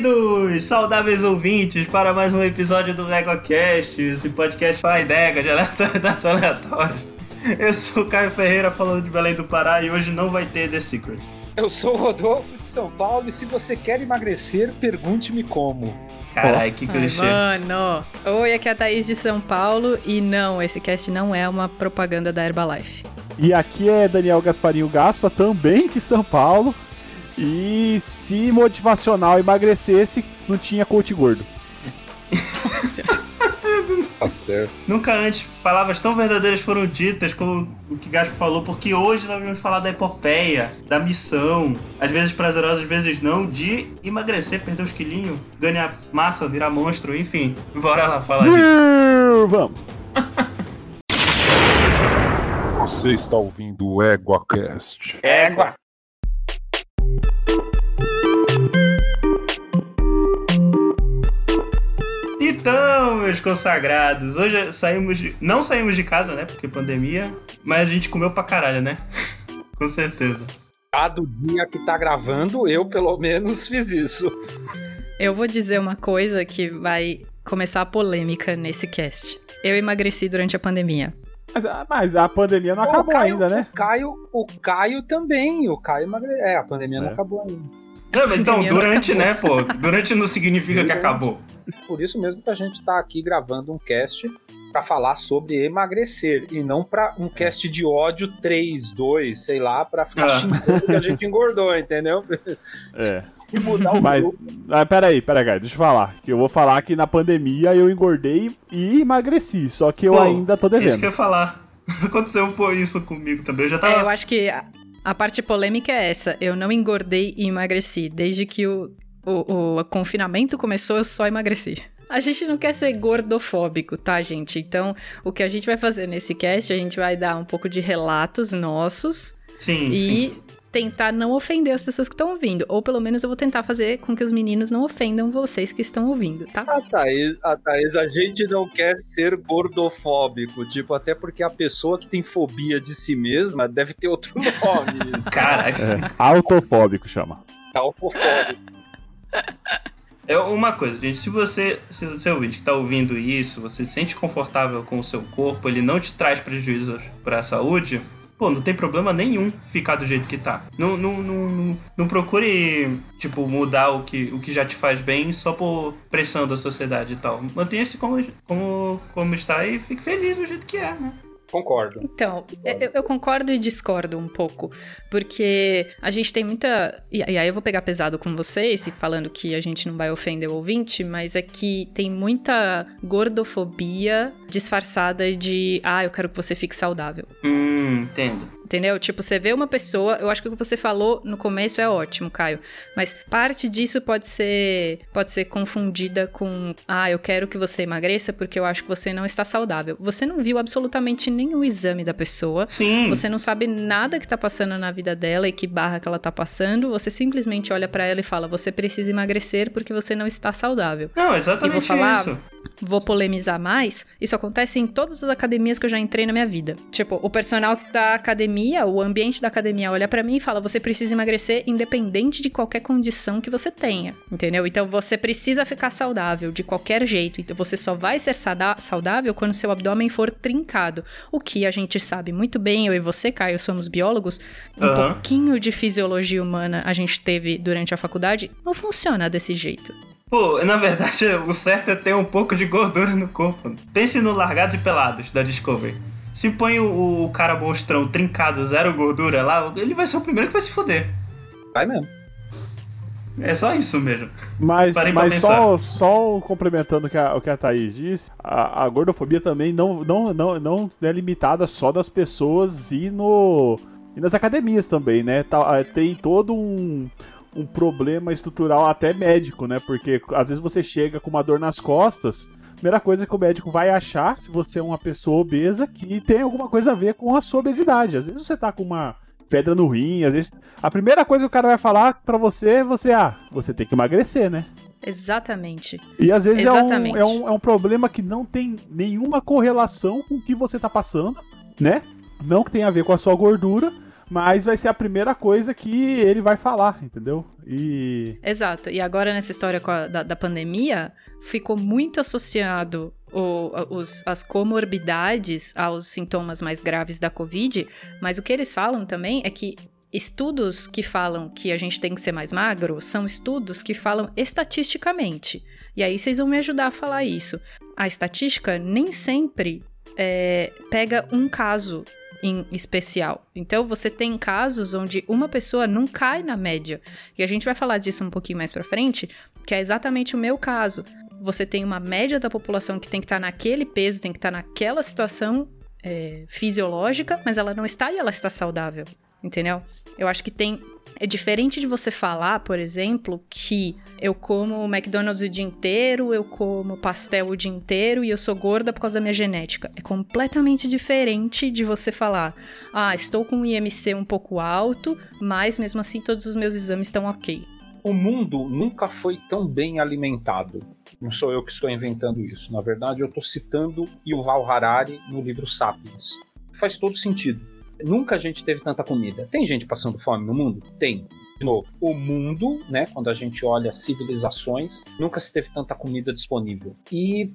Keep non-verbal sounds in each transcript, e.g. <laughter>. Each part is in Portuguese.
Bem-vindos, saudáveis ouvintes, para mais um episódio do EgoCast, esse podcast para idega de aleatoriedades <laughs> aleatórias. Eu sou o Caio Ferreira falando de Belém do Pará e hoje não vai ter The Secret. Eu sou o Rodolfo de São Paulo e se você quer emagrecer, pergunte-me como. Carai, que clichê. Ai, mano. Oi, aqui é a Thaís de São Paulo e não, esse cast não é uma propaganda da Herbalife. E aqui é Daniel Gasparinho Gaspa, também de São Paulo. E se motivacional emagrecesse, não tinha coach gordo. Tá certo. Nunca antes palavras tão verdadeiras foram ditas como o que Gaspo falou, porque hoje nós vamos falar da epopeia, da missão, às vezes prazerosa, às vezes não, de emagrecer, perder os quilinhos, ganhar massa, virar monstro, enfim. Bora lá falar disso. Vamos. Você está ouvindo o EguaCast. Égua. Então, meus consagrados, hoje saímos de... Não saímos de casa, né? Porque pandemia, mas a gente comeu pra caralho, né? <laughs> Com certeza. Cada dia que tá gravando, eu pelo menos fiz isso. Eu vou dizer uma coisa que vai começar a polêmica nesse cast. Eu emagreci durante a pandemia. Mas, a- mas a pandemia não Pô, acabou Caio, ainda, né? O Caio, o Caio também. O Caio emagreceu. É, a pandemia não É. acabou ainda. Não, mas então, durante, acabou. né, pô? Durante não significa que acabou. Por isso mesmo que a gente tá aqui gravando um cast pra falar sobre emagrecer e não pra um cast de ódio 3, 2, sei lá, pra ficar Ah. xingando que a gente engordou, entendeu? É. Se mudar o Mas, grupo. ah, peraí, peraí, cara, deixa eu falar. Que eu vou falar que na pandemia eu engordei e emagreci. Só que eu Pô, ainda tô Isso que eu devendo. ia falar. <laughs> Aconteceu pô, isso comigo também. Eu já É, tava. eu acho que a, parte polêmica é essa. Eu não engordei e emagreci. Desde que o, o, o confinamento começou, eu só emagreci. A gente não quer ser gordofóbico, tá, gente? Então, o que a gente vai fazer nesse cast, a gente vai dar um pouco de relatos nossos Sim, e sim. Tentar não ofender as pessoas que estão ouvindo. Ou pelo menos eu vou tentar fazer com que os meninos não ofendam vocês que estão ouvindo, tá? A Thaís, a Thaís, a gente não quer ser gordofóbico, tipo, até porque a pessoa que tem fobia de si mesma deve ter outro <laughs> nome. Caraca. É, autofóbico chama. Calpofóbico. É uma coisa, gente, se você, se você ouvinte que tá ouvindo isso, você se sente confortável com o seu corpo, ele não te traz prejuízos pra saúde, pô, não tem problema nenhum ficar do jeito que tá. Não, não, não, não, não procure, tipo, mudar o que, o que já te faz bem só por pressão da sociedade e tal. Mantenha-se como, como, como está e fique feliz do jeito que é, né? Concordo. Então, eu, eu concordo e discordo um pouco, porque a gente tem muita. E, e aí eu vou pegar pesado com vocês, falando que a gente não vai ofender o ouvinte, mas é que tem muita gordofobia disfarçada de, ah, eu quero que você fique saudável. Hum, entendo. Entendeu? Tipo, você vê uma pessoa, eu acho que o que você falou no começo é ótimo, Caio, mas parte disso pode ser pode ser confundida com, ah, eu quero que você emagreça porque eu acho que você não está saudável. Você não viu absolutamente nenhum exame da pessoa. Sim. Você não sabe nada que tá passando na vida dela e que barra que ela tá passando. Você simplesmente olha pra ela e fala: "Você precisa emagrecer porque você não está saudável". Não, E exatamente vou falar- isso. Vou polemizar mais. Isso acontece em todas as academias que eu já entrei na minha vida. Tipo, o personal da academia, o ambiente da academia olha pra mim e fala: você precisa emagrecer independente de qualquer condição que você tenha. Entendeu? Então você precisa ficar saudável de qualquer jeito. Então você só vai ser saudável quando seu abdômen for trincado. O que a gente sabe muito bem, eu e você, Caio, somos biólogos. Um Aham. pouquinho de fisiologia humana a gente teve durante a faculdade. Não funciona desse jeito. Pô, na verdade, <laughs> o certo é ter um pouco de gordura no corpo. Pense no Largados e Pelados da Discovery. Se põe o, o cara monstrão trincado, zero gordura lá, ele vai ser o primeiro que vai se foder. Vai mesmo. É só isso mesmo. Mas, mas só, só complementando o que a, o que a Thaís disse, a, a gordofobia também não, não, não, não é limitada só das pessoas e, no, e nas academias também, né? Tá- ah, tem todo um, um problema estrutural até médico, né? Porque às vezes você chega com uma dor nas costas, primeira coisa que o médico vai achar, se você é uma pessoa obesa, que tem alguma coisa a ver com a sua obesidade. Às vezes você tá com uma pedra no rim, às vezes. A primeira coisa que o cara vai falar pra você, você, ah, você tem que emagrecer, né? Exatamente. E às vezes é um, é, um, é um problema que não tem nenhuma correlação com o que você tá passando, né? Não que tenha a ver com a sua gordura, mas vai ser a primeira coisa que ele vai falar, entendeu? E. Exato. E agora nessa história a, da, da, pandemia, ficou muito associado o, os, as comorbidades aos sintomas mais graves da Covid, mas o que eles falam também é que estudos que falam que a gente tem que ser mais magro são estudos que falam estatisticamente. E aí vocês vão me ajudar a falar isso. A estatística nem sempre é, pega um caso em especial. Então você tem casos onde uma pessoa não cai na média. E a gente vai falar disso um pouquinho mais para frente, que é exatamente o meu caso. Você tem uma média da população que tem que estar tá naquele peso, tem que estar tá naquela situação é, fisiológica, mas ela não está e ela está saudável, entendeu? Eu acho que tem é diferente de você falar, por exemplo, que eu como McDonald's o dia inteiro, eu como pastel o dia inteiro e eu sou gorda por causa da minha genética. É completamente diferente de você falar, ah, estou com um IMC um pouco alto, mas mesmo assim todos os meus exames estão ok. O mundo nunca foi tão bem alimentado. Não sou eu que estou inventando isso. Na verdade, eu estou citando Yuval Harari no livro Sapiens. Faz todo sentido Nunca a gente teve tanta comida. Tem gente passando fome no mundo? Tem. De novo, o mundo, né, quando a gente olha civilizações, nunca se teve tanta comida disponível. E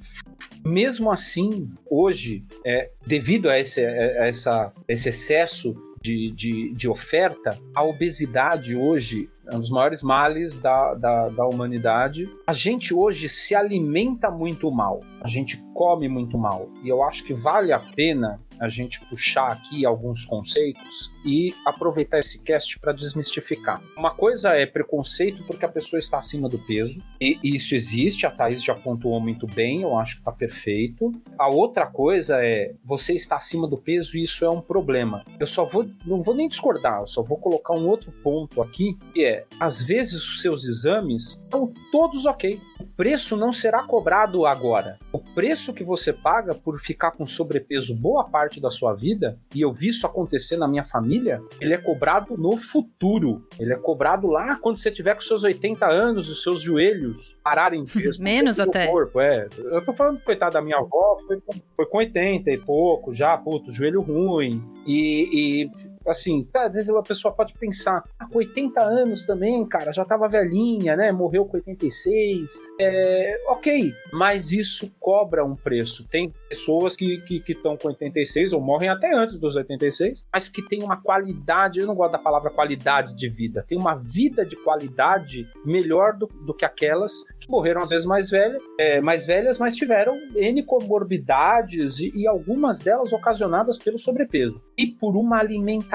mesmo assim, hoje, é, devido a esse, a essa, esse excesso de, de, de, oferta, a obesidade hoje é um dos maiores males da, da, da, humanidade. A gente hoje se alimenta muito mal, a gente come muito mal. E eu acho que vale a pena a gente puxar aqui alguns conceitos e aproveitar esse cast para desmistificar. Uma coisa é preconceito porque a pessoa está acima do peso, e isso existe, a Thaís já pontuou muito bem, eu acho que está perfeito. A outra coisa é você está acima do peso e isso é um problema. Eu só vou, não vou nem discordar, eu só vou colocar um outro ponto aqui, que é, às vezes os seus exames estão todos ok. O preço não será cobrado agora. O preço que você paga por ficar com sobrepeso boa parte da sua vida, e eu vi isso acontecer na minha família, ele é cobrado no futuro. Ele é cobrado lá quando você tiver com seus 80 anos, os seus joelhos pararem peso. <laughs> Menos até. Corpo. É, eu tô falando, coitado da minha avó, foi, foi com 80 e pouco, já, puto, joelho ruim. E, e assim, às vezes a pessoa pode pensar, ah, com 80 anos também, cara, já tava velhinha, né? Morreu com 86. É, ok, mas isso cobra um preço. Tem pessoas que estão que, que com 86 ou morrem até antes dos 86, mas que tem uma qualidade, eu não gosto da palavra qualidade de vida, tem uma vida de qualidade melhor do, do que aquelas que morreram às vezes mais velhas, é, mais velhas, mas tiveram N comorbidades e, e algumas delas ocasionadas pelo sobrepeso e por uma alimentação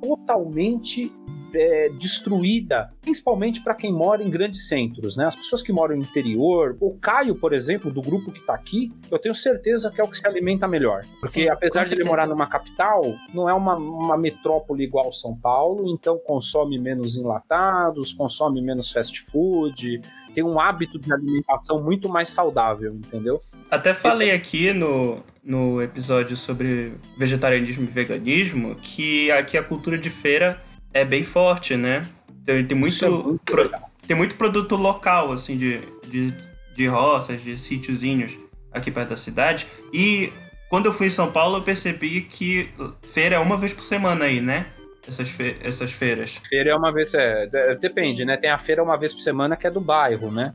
totalmente é, destruída, principalmente para quem mora em grandes centros, né? As pessoas que moram no interior, o Caio, por exemplo, do grupo que está aqui, eu tenho certeza que é o que se alimenta melhor. Porque Sim, apesar de ele morar numa capital, não é uma, uma metrópole igual São Paulo, então consome menos enlatados, consome menos fast food, tem um hábito de alimentação muito mais saudável, entendeu? Até falei aqui no, no episódio sobre vegetarianismo e veganismo que aqui a cultura de feira é bem forte, né? Tem, tem muito, é muito pro, tem muito produto local, assim, de, de, de roças, de sítiozinhos aqui perto da cidade. E quando eu fui em São Paulo, eu percebi que feira é uma vez por semana aí, né? Essas, fe essas feiras. Feira é uma vez, é, depende, Sim. né? Tem a feira uma vez por semana que é do bairro, né?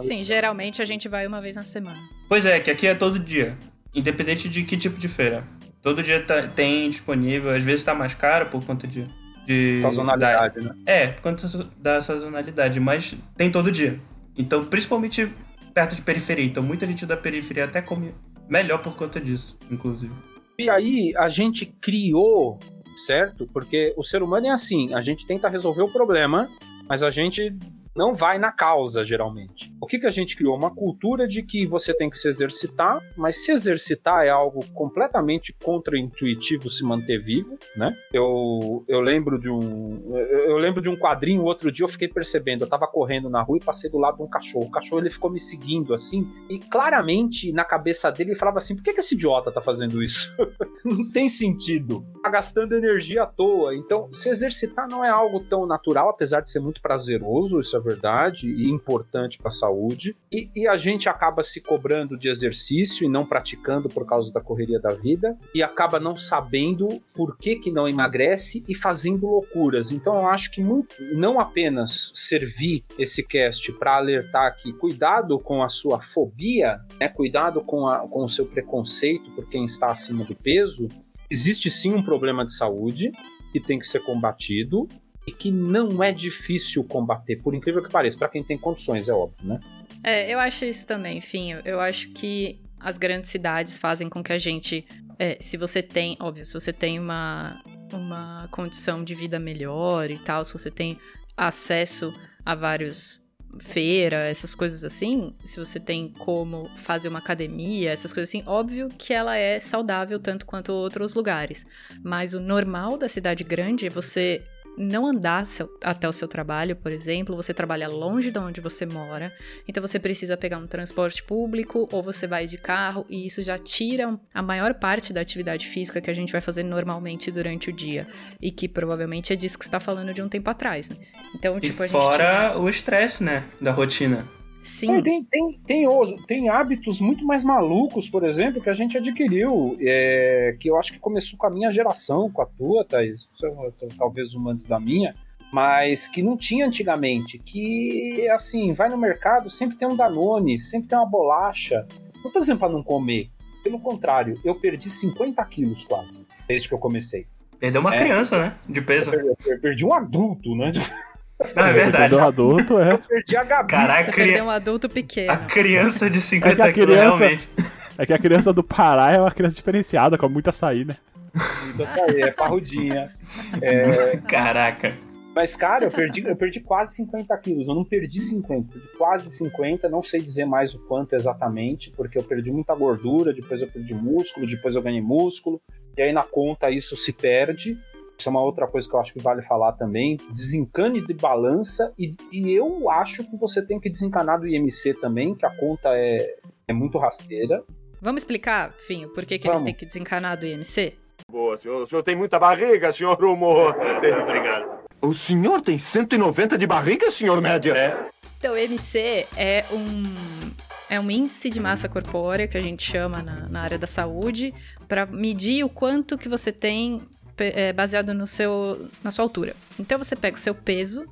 Sim, geralmente a gente vai uma vez na semana. Pois é, que aqui é todo dia. Independente de que tipo de feira. Todo dia tá, tem disponível, às vezes tá mais caro por conta de de. Sazonalidade, da, né? É, por conta da sazonalidade, mas tem todo dia. Então, principalmente perto de periferia. Então, muita gente da periferia até come melhor por conta disso, inclusive. E aí, a gente criou, certo? Porque o ser humano é assim: a gente tenta resolver o problema, mas a gente não vai na causa, geralmente. O que, que a gente criou? Uma cultura de que você tem que se exercitar, mas se exercitar é algo completamente contraintuitivo se manter vivo, né? Eu, eu lembro de um eu lembro de um quadrinho, outro dia eu fiquei percebendo, eu tava correndo na rua e passei do lado de um cachorro. O cachorro ele ficou me seguindo assim, e claramente na cabeça dele ele falava assim: "Por que, que esse idiota tá fazendo isso? <laughs> não tem sentido. Tá gastando energia à toa". Então, se exercitar não é algo tão natural, apesar de ser muito prazeroso, isso é verdade, e importante para a saúde. E, e, a gente acaba se cobrando de exercício e não praticando por causa da correria da vida, e acaba não sabendo por que, que não emagrece e fazendo loucuras. Então eu acho que muito, não apenas servir esse cast para alertar que cuidado com a sua fobia, né, cuidado com, a, com o seu preconceito por quem está acima do peso, existe sim um problema de saúde que tem que ser combatido e que não é difícil combater, por incrível que pareça, para quem tem condições, é óbvio, né? É, eu acho isso também, enfim, eu acho que as grandes cidades fazem com que a gente, é, se você tem, óbvio, se você tem uma, uma condição de vida melhor e tal, se você tem acesso a vários feira, essas coisas assim, se você tem como fazer uma academia, essas coisas assim, óbvio que ela é saudável tanto quanto outros lugares. Mas o normal da cidade grande é você não andar seu, até o seu trabalho, por exemplo, você trabalha longe de onde você mora, então você precisa pegar um transporte público ou você vai de carro e isso já tira a maior parte da atividade física que a gente vai fazer normalmente durante o dia e que provavelmente é disso que você está falando de um tempo atrás, né? Então, tipo, e a gente fora o estresse, né, da rotina. Sim. Tem, tem, tem, tem, hábitos muito mais malucos, por exemplo, que a gente adquiriu, é, que eu acho que começou com a minha geração, com a tua, Thaís, talvez uma antes da minha, mas que não tinha antigamente, que, assim, vai no mercado, sempre tem um Danone, sempre tem uma bolacha. Não tô dizendo pra não comer, pelo contrário, eu perdi 50 quilos quase, desde que eu comecei. Perdeu uma é, criança, né? De peso. Eu perdi, eu perdi um adulto, né? Não, é verdade. Um adulto, é. Eu perdi a Gabi. Caraca, Você perdeu um adulto pequeno. A criança de 50 é quilos, realmente. É que a criança do Pará é uma criança diferenciada, com muita açaí, né? Muita açaí, é parrudinha. É... <laughs> Caraca. Mas, cara, eu perdi, eu perdi quase 50 quilos. Eu não perdi 50, perdi quase 50. Não sei dizer mais o quanto exatamente, porque eu perdi muita gordura, depois eu perdi músculo, depois eu ganhei músculo. E aí na conta isso se perde. Isso é uma outra coisa que eu acho que vale falar também. Desencane de balança e, e eu acho que você tem que desencanar do IMC também, que a conta é, é muito rasteira. Vamos explicar, Finho, por que, que eles têm que desencanar do IMC? Boa, senhor. O senhor tem muita barriga, senhor Humor. <laughs> Obrigado. O senhor tem 190 de barriga, senhor Média? É. Então, o IMC é um é um índice de massa corpórea que a gente chama na, na área da saúde para medir o quanto que você tem é, baseado no seu, na sua altura. Então você pega o seu peso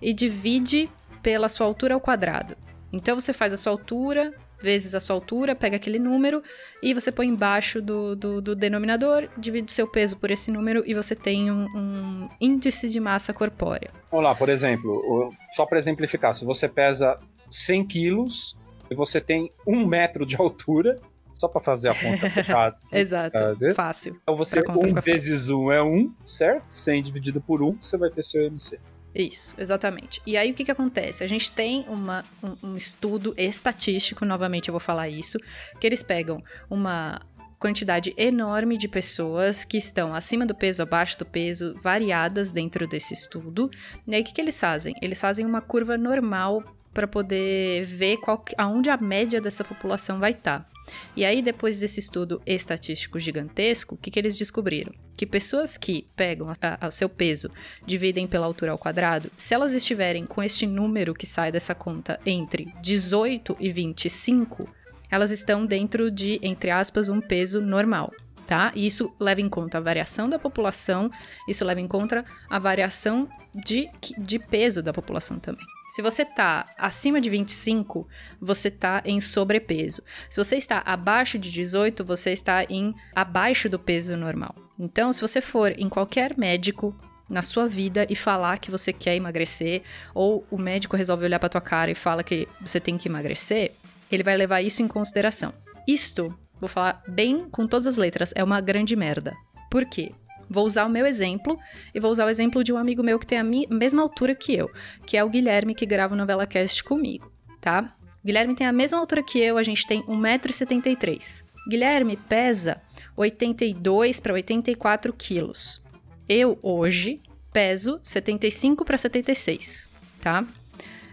e divide pela sua altura ao quadrado. Então você faz a sua altura vezes a sua altura, pega aquele número e você põe embaixo do, do, do denominador, divide o seu peso por esse número e você tem um, um índice de massa corpórea. Vamos lá, por exemplo, só para exemplificar, se você pesa 100 quilos e você tem um metro de altura, só para fazer a conta. <laughs> Exato, fácil. Então você, um vezes 1 um é 1, um, certo? 100 dividido por 1, um, você vai ter seu MC. Isso, exatamente. E aí o que, que acontece? A gente tem uma, um, um estudo estatístico, novamente eu vou falar isso, que eles pegam uma quantidade enorme de pessoas que estão acima do peso, abaixo do peso, variadas dentro desse estudo. E aí o que, que eles fazem? Eles fazem uma curva normal para poder ver qual, aonde a média dessa população vai estar. Tá. E aí, depois desse estudo estatístico gigantesco, o que, que eles descobriram? Que pessoas que pegam o seu peso, dividem pela altura ao quadrado, se elas estiverem com este número que sai dessa conta entre 18 e 25, elas estão dentro de, entre aspas, um peso normal. Tá? E isso leva em conta a variação da população, isso leva em conta a variação de, de peso da população também. Se você tá acima de 25, você tá em sobrepeso. Se você está abaixo de 18, você está em abaixo do peso normal. Então, se você for em qualquer médico na sua vida e falar que você quer emagrecer, ou o médico resolve olhar para tua cara e fala que você tem que emagrecer, ele vai levar isso em consideração. Isto, vou falar bem com todas as letras, é uma grande merda. Por quê? Vou usar o meu exemplo e vou usar o exemplo de um amigo meu que tem a mesma altura que eu, que é o Guilherme, que grava o Novela Cast comigo, tá? Guilherme tem a mesma altura que eu, a gente tem 1,73m. Guilherme pesa 82 para 84 quilos. Eu, hoje, peso 75 para 76, tá?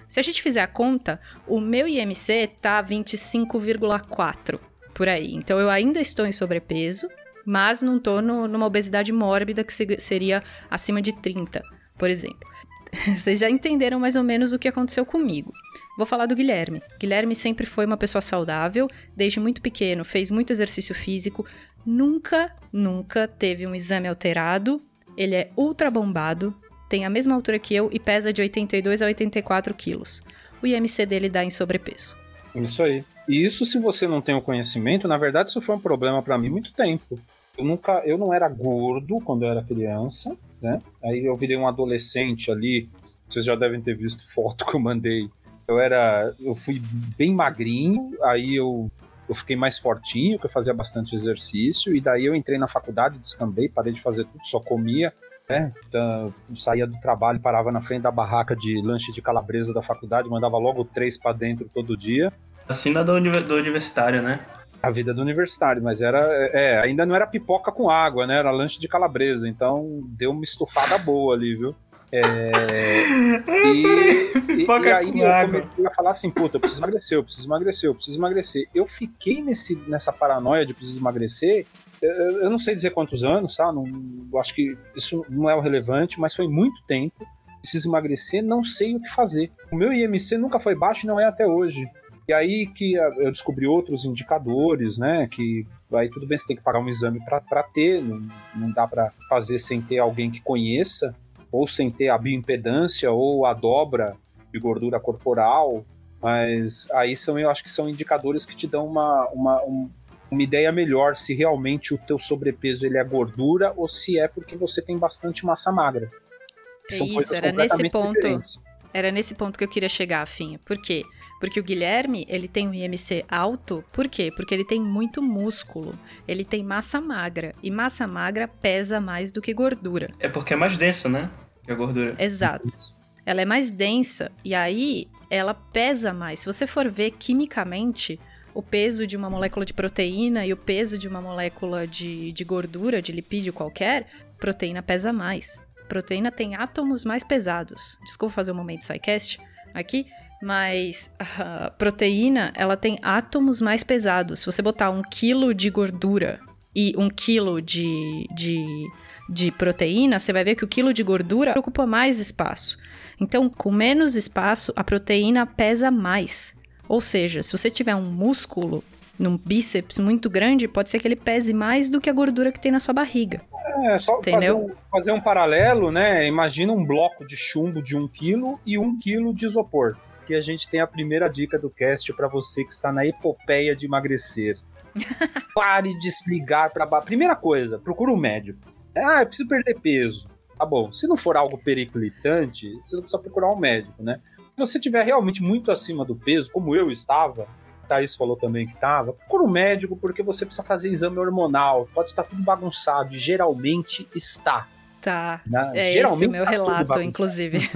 Se a gente fizer a conta, o meu IMC tá 25,4 por aí. Então eu ainda estou em sobrepeso, mas não tô no, numa obesidade mórbida que seria acima de 30, por exemplo. <laughs> vocês já entenderam mais ou menos o que aconteceu comigo. Vou falar do Guilherme. Guilherme sempre foi uma pessoa saudável, desde muito pequeno, fez muito exercício físico, nunca, nunca teve um exame alterado. Ele é ultra bombado, tem a mesma altura que eu e pesa de 82 a 84 quilos. O IMC dele dá em sobrepeso. Isso aí. E isso, se você não tem o conhecimento, na verdade, isso foi um problema para mim muito tempo. Eu nunca, eu não era gordo quando eu era criança, né? Aí eu virei um adolescente ali. Vocês já devem ter visto foto <laughs> que eu mandei. Eu era, eu fui bem magrinho, aí eu eu fiquei mais fortinho, que eu fazia bastante exercício, e daí eu entrei na faculdade, descambei, parei de fazer tudo, só comia, né? Então, saía do trabalho, parava na frente da barraca de lanche de calabresa da faculdade, mandava logo três para dentro todo dia. Assina do, do universitário, né? A vida do universitário, mas era. É, ainda não era pipoca com água, né? Era lanche de calabresa, então deu uma estufada boa ali, viu? É, <laughs> e, e, e, aí eu água. comecei a falar assim, puta, eu preciso emagrecer, eu preciso emagrecer, eu preciso emagrecer. Eu fiquei nesse, nessa paranoia de preciso emagrecer, eu, não sei dizer quantos anos, tá? Não, acho que isso não é o relevante, mas foi muito tempo. Preciso emagrecer, não sei o que fazer. O meu IMC nunca foi baixo e não é até hoje. E aí que eu descobri outros indicadores, né? Que aí tudo bem, você tem que pagar um exame para ter, não, não dá para fazer sem ter alguém que conheça, ou sem ter a bioimpedância ou a dobra de gordura corporal. Mas aí são, eu acho que são indicadores que te dão uma, uma, um, uma ideia melhor se realmente o teu sobrepeso ele é gordura ou se é porque você tem bastante massa magra. É isso, era nesse ponto. Diferentes. Era nesse ponto que eu queria chegar, Afinha. Por quê? Porque o Guilherme, ele tem um IMC alto, por quê? Porque ele tem muito músculo, ele tem massa magra, e massa magra pesa mais do que gordura. É porque é mais densa, né? Que a gordura. Exato. Ela é mais densa, e aí ela pesa mais. Se você for ver quimicamente, o peso de uma molécula de proteína e o peso de uma molécula de, de gordura, de lipídio qualquer, proteína pesa mais. Proteína tem átomos mais pesados. Desculpa fazer um momento SciCast aqui, mas a proteína, ela tem átomos mais pesados. Se você botar um quilo de gordura e um quilo de, de, de proteína, você vai ver que o quilo de gordura ocupa mais espaço. Então, com menos espaço, a proteína pesa mais. Ou seja, se você tiver um músculo num bíceps muito grande, pode ser que ele pese mais do que a gordura que tem na sua barriga. É, só Entendeu? Fazer, um, fazer um paralelo, né? Imagina um bloco de chumbo de 1 kg e 1 kg de isopor que a gente tem a primeira dica do cast para você que está na epopeia de emagrecer. <laughs> Pare de se ligar para Primeira coisa, procura um médico. Ah, eu preciso perder peso. Tá bom, se não for algo periclitante, você não precisa procurar um médico, né? Se você estiver realmente muito acima do peso, como eu estava, Thaís falou também que estava, procura um médico porque você precisa fazer exame hormonal. Pode estar tudo bagunçado, e geralmente está. Tá. Né? É geralmente esse o meu tá relato, inclusive. <laughs>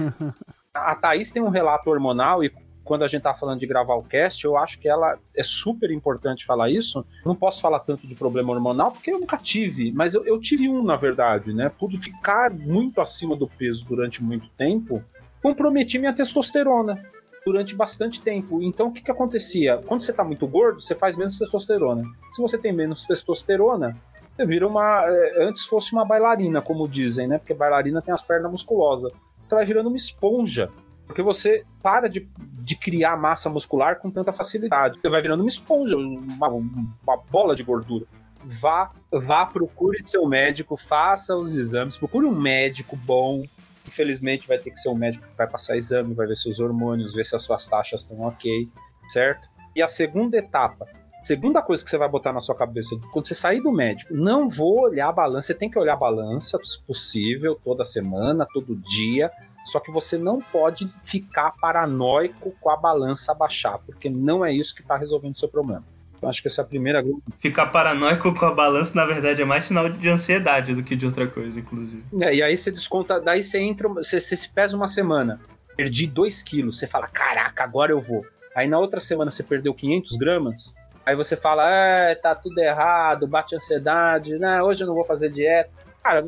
<laughs> A Thaís tem um relato hormonal e quando a gente tá falando de gravar o cast, eu acho que ela é super importante falar isso. Não posso falar tanto de problema hormonal porque eu nunca tive, mas eu, eu tive um, na verdade, né? Por ficar muito acima do peso durante muito tempo, comprometi minha testosterona durante bastante tempo. Então, o que, que acontecia? Quando você tá muito gordo, você faz menos testosterona. Se você tem menos testosterona, você vira uma. É, antes fosse uma bailarina, como dizem, né? Porque bailarina tem as pernas musculosas você vai virando uma esponja. Porque você para de, de criar massa muscular com tanta facilidade. Você vai virando uma esponja, uma, uma bola de gordura. Vá, vá, procure seu médico, faça os exames, procure um médico bom. Infelizmente, vai ter que ser um médico que vai passar exame, vai ver seus hormônios, ver se as suas taxas estão ok, certo? E a segunda etapa, segunda coisa que você vai botar na sua cabeça, quando você sair do médico, não vou olhar a balança, você tem que olhar a balança, se possível, toda semana, todo dia, só que você não pode ficar paranoico com a balança baixar, porque não é isso que está resolvendo o seu problema. Acho que essa é a primeira. Ficar paranoico com a balança, na verdade, é mais sinal de ansiedade do que de outra coisa, inclusive. É, e aí você desconta, daí você entra, você, você se pesa uma semana, perdi 2 quilos, você fala, caraca, agora eu vou. Aí na outra semana você perdeu 500 gramas, Aí você fala, é, tá tudo errado, bate ansiedade, né? Hoje eu não vou fazer dieta. Cara,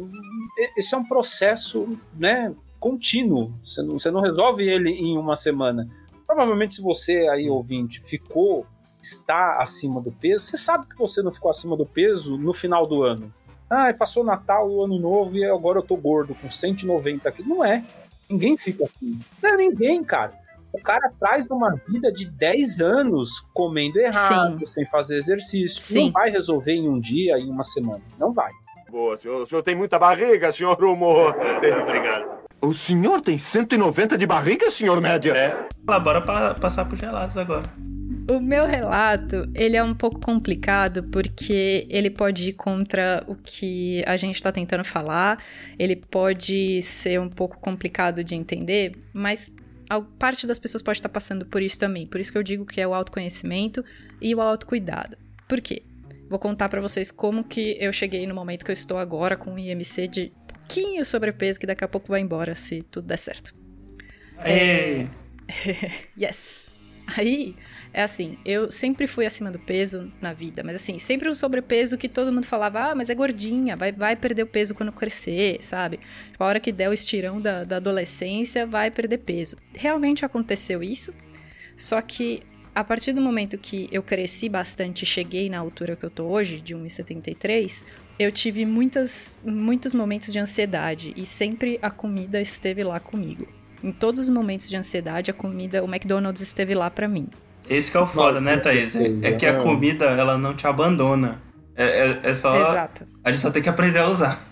esse é um processo, né, contínuo. Você não, você não resolve ele em uma semana. Provavelmente, se você aí, ouvinte, ficou, está acima do peso, você sabe que você não ficou acima do peso no final do ano. Ah, passou o Natal, o Ano Novo e agora eu tô gordo, com 190 quilos. Não é. Ninguém fica assim. Não, ninguém, cara. O cara traz uma vida de 10 anos comendo errado, Sim. sem fazer exercício. Sim. Não vai resolver em um dia, em uma semana. Não vai. Boa, senhor. O senhor tem muita barriga, senhor Humor. <laughs> Obrigado. O senhor tem 190 de barriga, senhor Média? É. Bora pa passar por gelados agora. O meu relato, ele é um pouco complicado porque ele pode ir contra o que a gente está tentando falar, ele pode ser um pouco complicado de entender, mas parte das pessoas pode estar passando por isso também. Por isso que eu digo que é o autoconhecimento e o autocuidado. Por quê? Vou contar para vocês como que eu cheguei no momento que eu estou agora com um IMC de pouquinho sobrepeso que daqui a pouco vai embora se tudo der certo. É... <laughs> yes. Aí, é assim, eu sempre fui acima do peso na vida, mas assim, sempre um sobrepeso que todo mundo falava, ah, mas é gordinha, vai, vai perder o peso quando crescer, sabe? Tipo, a hora que der o estirão da, da adolescência, vai perder peso. Realmente aconteceu isso, só que a partir do momento que eu cresci bastante e cheguei na altura que eu tô hoje, de 1,73, eu tive muitas, muitos momentos de ansiedade e sempre a comida esteve lá comigo. Em todos os momentos de ansiedade, a comida, o McDonald's esteve lá para mim. Esse que é o foda, né, Thaís? É, é, que a comida, ela não te abandona. É, é, é só. Exato. A gente só tem que aprender a usar.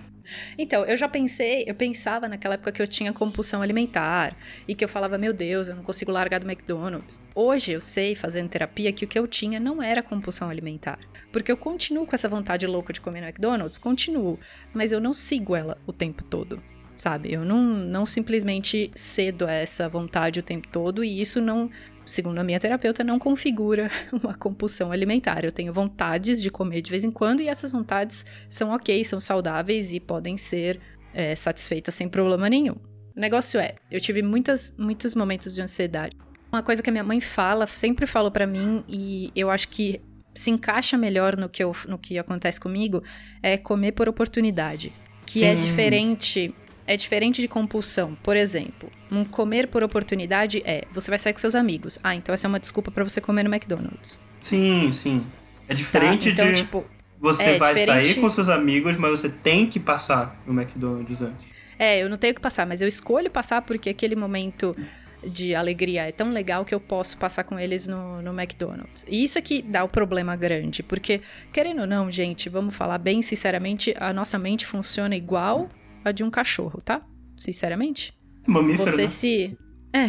Então, eu já pensei, eu pensava naquela época que eu tinha compulsão alimentar e que eu falava, meu Deus, eu não consigo largar do McDonald's. Hoje eu sei, fazendo terapia, que o que eu tinha não era compulsão alimentar. Porque eu continuo com essa vontade louca de comer no McDonald's, continuo, mas eu não sigo ela o tempo todo sabe? Eu não, não simplesmente cedo a essa vontade o tempo todo e isso não, segundo a minha terapeuta, não configura <laughs> uma compulsão alimentar. Eu tenho vontades de comer de vez em quando e essas vontades são ok, são saudáveis e podem ser é, satisfeitas sem problema nenhum. O negócio é, eu tive muitas, muitos momentos de ansiedade. Uma coisa que a minha mãe fala, sempre falou para mim e eu acho que se encaixa melhor no que, eu, no que acontece comigo, é comer por oportunidade. Que é Sim. é diferente é diferente de compulsão. Por exemplo, um comer por oportunidade é você vai sair com seus amigos. Ah, então essa é uma desculpa para você comer no McDonald's. Sim, sim. É diferente tá? então, de tipo, você é vai diferente... sair com seus amigos, mas você tem que passar no McDonald's antes. É, eu não tenho que passar, mas eu escolho passar porque aquele momento de alegria é tão legal que eu posso passar com eles no, no McDonald's. E isso aqui dá o problema grande, porque, querendo ou não, gente, vamos falar bem sinceramente, a nossa mente funciona igual a de um cachorro, tá? Sinceramente. Mamífero. Você né? se. É.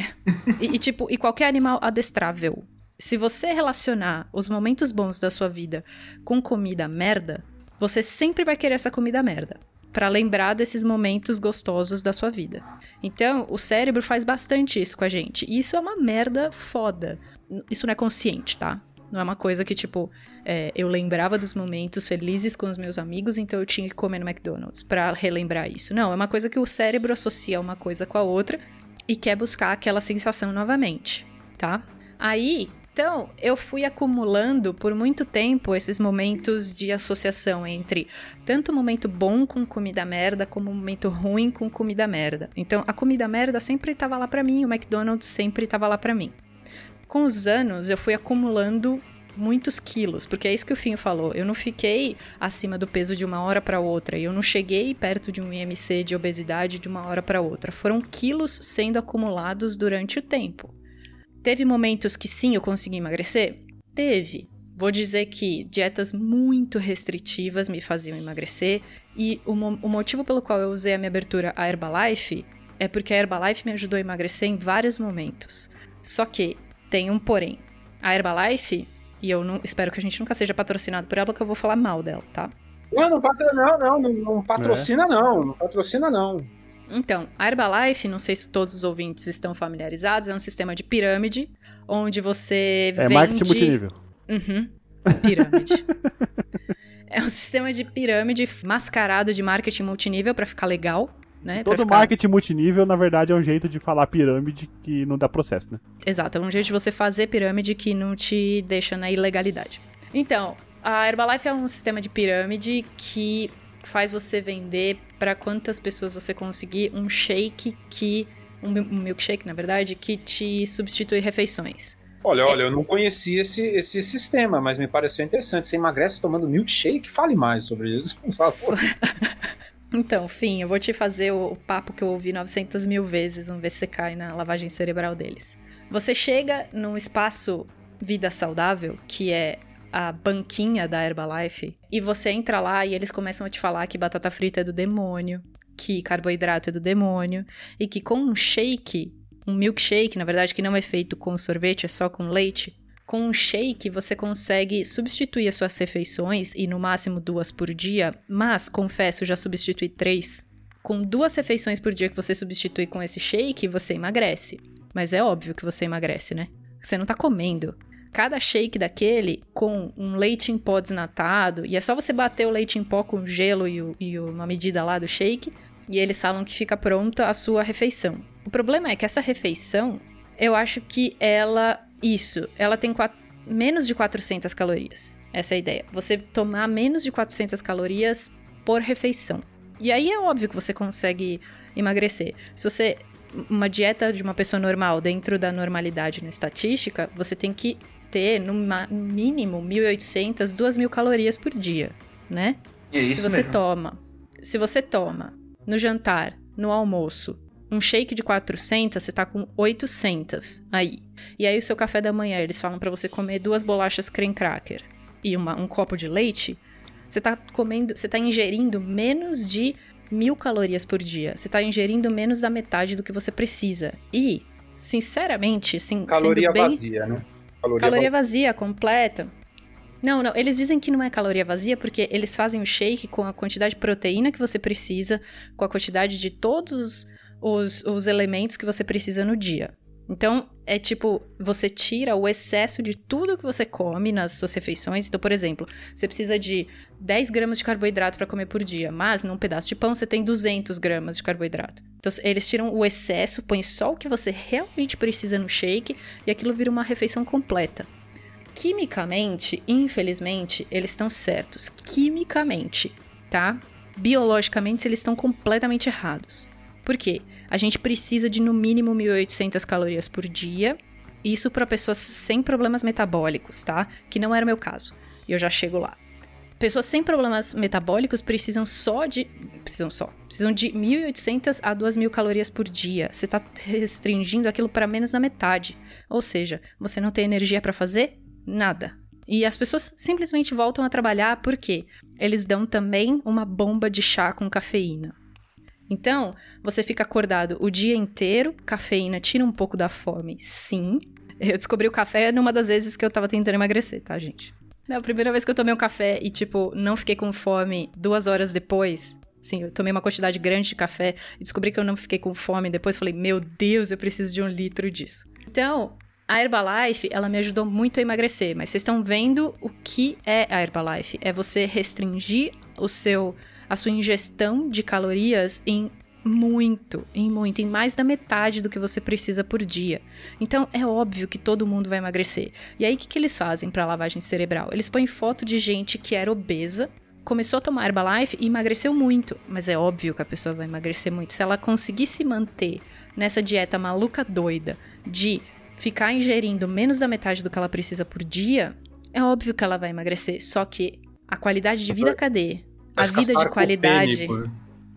e, e, tipo, e qualquer animal adestrável. Se você relacionar os momentos bons da sua vida com comida merda, você sempre vai querer essa comida merda. para lembrar desses momentos gostosos da sua vida. Então, o cérebro faz bastante isso com a gente. E isso é uma merda foda. Isso não é consciente, tá? Não é uma coisa que, tipo, é, eu lembrava dos momentos felizes com os meus amigos, então eu tinha que comer no McDonald's para relembrar isso. Não, é uma coisa que o cérebro associa uma coisa com a outra e quer buscar aquela sensação novamente, tá? Aí, então, eu fui acumulando por muito tempo esses momentos de associação entre tanto momento bom com comida merda, como momento ruim com comida merda. Então, a comida merda sempre estava lá para mim, o McDonald's sempre estava lá para mim com os anos eu fui acumulando muitos quilos, porque é isso que o Finho falou. Eu não fiquei acima do peso de uma hora para outra, eu não cheguei perto de um IMC de obesidade de uma hora para outra. Foram quilos sendo acumulados durante o tempo. Teve momentos que sim, eu consegui emagrecer? Teve. Vou dizer que dietas muito restritivas me faziam emagrecer e o, mo o motivo pelo qual eu usei a minha abertura à Herbalife é porque a Herbalife me ajudou a emagrecer em vários momentos. Só que tem um porém. A Herbalife, e eu não, espero que a gente nunca seja patrocinado por ela, porque eu vou falar mal dela, tá? Não, não, não, não, não, não patrocina é. não, não patrocina não. Então, a Herbalife, não sei se todos os ouvintes estão familiarizados, é um sistema de pirâmide, onde você é vende... marketing multinível. Uhum, pirâmide. <laughs> é um sistema de pirâmide mascarado de marketing multinível para ficar legal. Né, Todo ficar... marketing multinível, na verdade, é um jeito de falar pirâmide que não dá processo, né? Exato, é um jeito de você fazer pirâmide que não te deixa na ilegalidade. Então, a Herbalife é um sistema de pirâmide que faz você vender para quantas pessoas você conseguir um shake que. Um milkshake, na verdade, que te substitui refeições. Olha, olha, eu não conhecia esse, esse sistema, mas me pareceu interessante. Você emagrece tomando milkshake? Fale mais sobre isso, por favor. <laughs> Então, fim, eu vou te fazer o, papo que eu ouvi 900 mil vezes, vamos ver se você cai na lavagem cerebral deles. Você chega num espaço vida saudável, que é a banquinha da Herbalife, e você entra lá e eles começam a te falar que batata frita é do demônio, que carboidrato é do demônio, e que com um shake, um milkshake, na verdade, que não é feito com sorvete, é só com leite, com um shake você consegue substituir as suas refeições e no máximo duas por dia, mas confesso, já substituí três. Com duas refeições por dia que você substitui com esse shake, você emagrece. Mas é óbvio que você emagrece, né? Você não tá comendo. Cada shake daquele com um leite em pó desnatado, e é só você bater o leite em pó com gelo e, o, e uma medida lá do shake, e eles falam que fica pronta a sua refeição. O problema é que essa refeição, eu acho que ela isso, ela tem quatro, menos de 400 calorias. Essa é a ideia. Você tomar menos de 400 calorias por refeição. E aí é óbvio que você consegue emagrecer. Se você. Uma dieta de uma pessoa normal, dentro da normalidade na estatística, você tem que ter no mínimo 1.800, 2.000 calorias por dia, né? E é isso se você mesmo. toma, se você toma no jantar, no almoço, um shake de 400, você tá com 800 aí. E aí o seu café da manhã, eles falam para você comer duas bolachas creme cracker e uma, um copo de leite. Você tá comendo, você tá ingerindo menos de mil calorias por dia. Você tá ingerindo menos da metade do que você precisa. E, sinceramente, assim, Caloria sendo bem... vazia, né? Caloria, Caloria va- vazia, completa. Não, não, eles dizem que não é caloria vazia porque eles fazem o shake com a quantidade de proteína que você precisa, com a quantidade de todos os, os elementos que você precisa no dia. Então, é tipo, você tira o excesso de tudo que você come nas suas refeições. Então, por exemplo, você precisa de 10 gramas de carboidrato para comer por dia, mas num pedaço de pão você tem 200 gramas de carboidrato. Então, eles tiram o excesso, põem só o que você realmente precisa no shake e aquilo vira uma refeição completa. Quimicamente, infelizmente, eles estão certos. Quimicamente, tá? Biologicamente, eles estão completamente errados. Por quê? A gente precisa de no mínimo 1.800 calorias por dia. Isso para pessoas sem problemas metabólicos, tá? Que não era o meu caso. E eu já chego lá. Pessoas sem problemas metabólicos precisam só de. Precisam só. Precisam de 1.800 a 2.000 calorias por dia. Você tá restringindo aquilo para menos da metade. Ou seja, você não tem energia para fazer nada. E as pessoas simplesmente voltam a trabalhar porque eles dão também uma bomba de chá com cafeína. Então, você fica acordado o dia inteiro, cafeína tira um pouco da fome, sim. Eu descobri o café numa das vezes que eu tava tentando emagrecer, tá, gente? Não, a primeira vez que eu tomei um café e, tipo, não fiquei com fome duas horas depois. Sim, eu tomei uma quantidade grande de café e descobri que eu não fiquei com fome. Depois falei, meu Deus, eu preciso de um litro disso. Então, a Herbalife, ela me ajudou muito a emagrecer, mas vocês estão vendo o que é a Herbalife? É você restringir o seu a sua ingestão de calorias em muito, em muito, em mais da metade do que você precisa por dia. Então é óbvio que todo mundo vai emagrecer. E aí o que, que eles fazem para lavagem cerebral? Eles põem foto de gente que era obesa, começou a tomar Herbalife e emagreceu muito. Mas é óbvio que a pessoa vai emagrecer muito. Se ela conseguir se manter nessa dieta maluca doida de ficar ingerindo menos da metade do que ela precisa por dia, é óbvio que ela vai emagrecer. Só que a qualidade de vida cadê? Vai A vida de qualidade.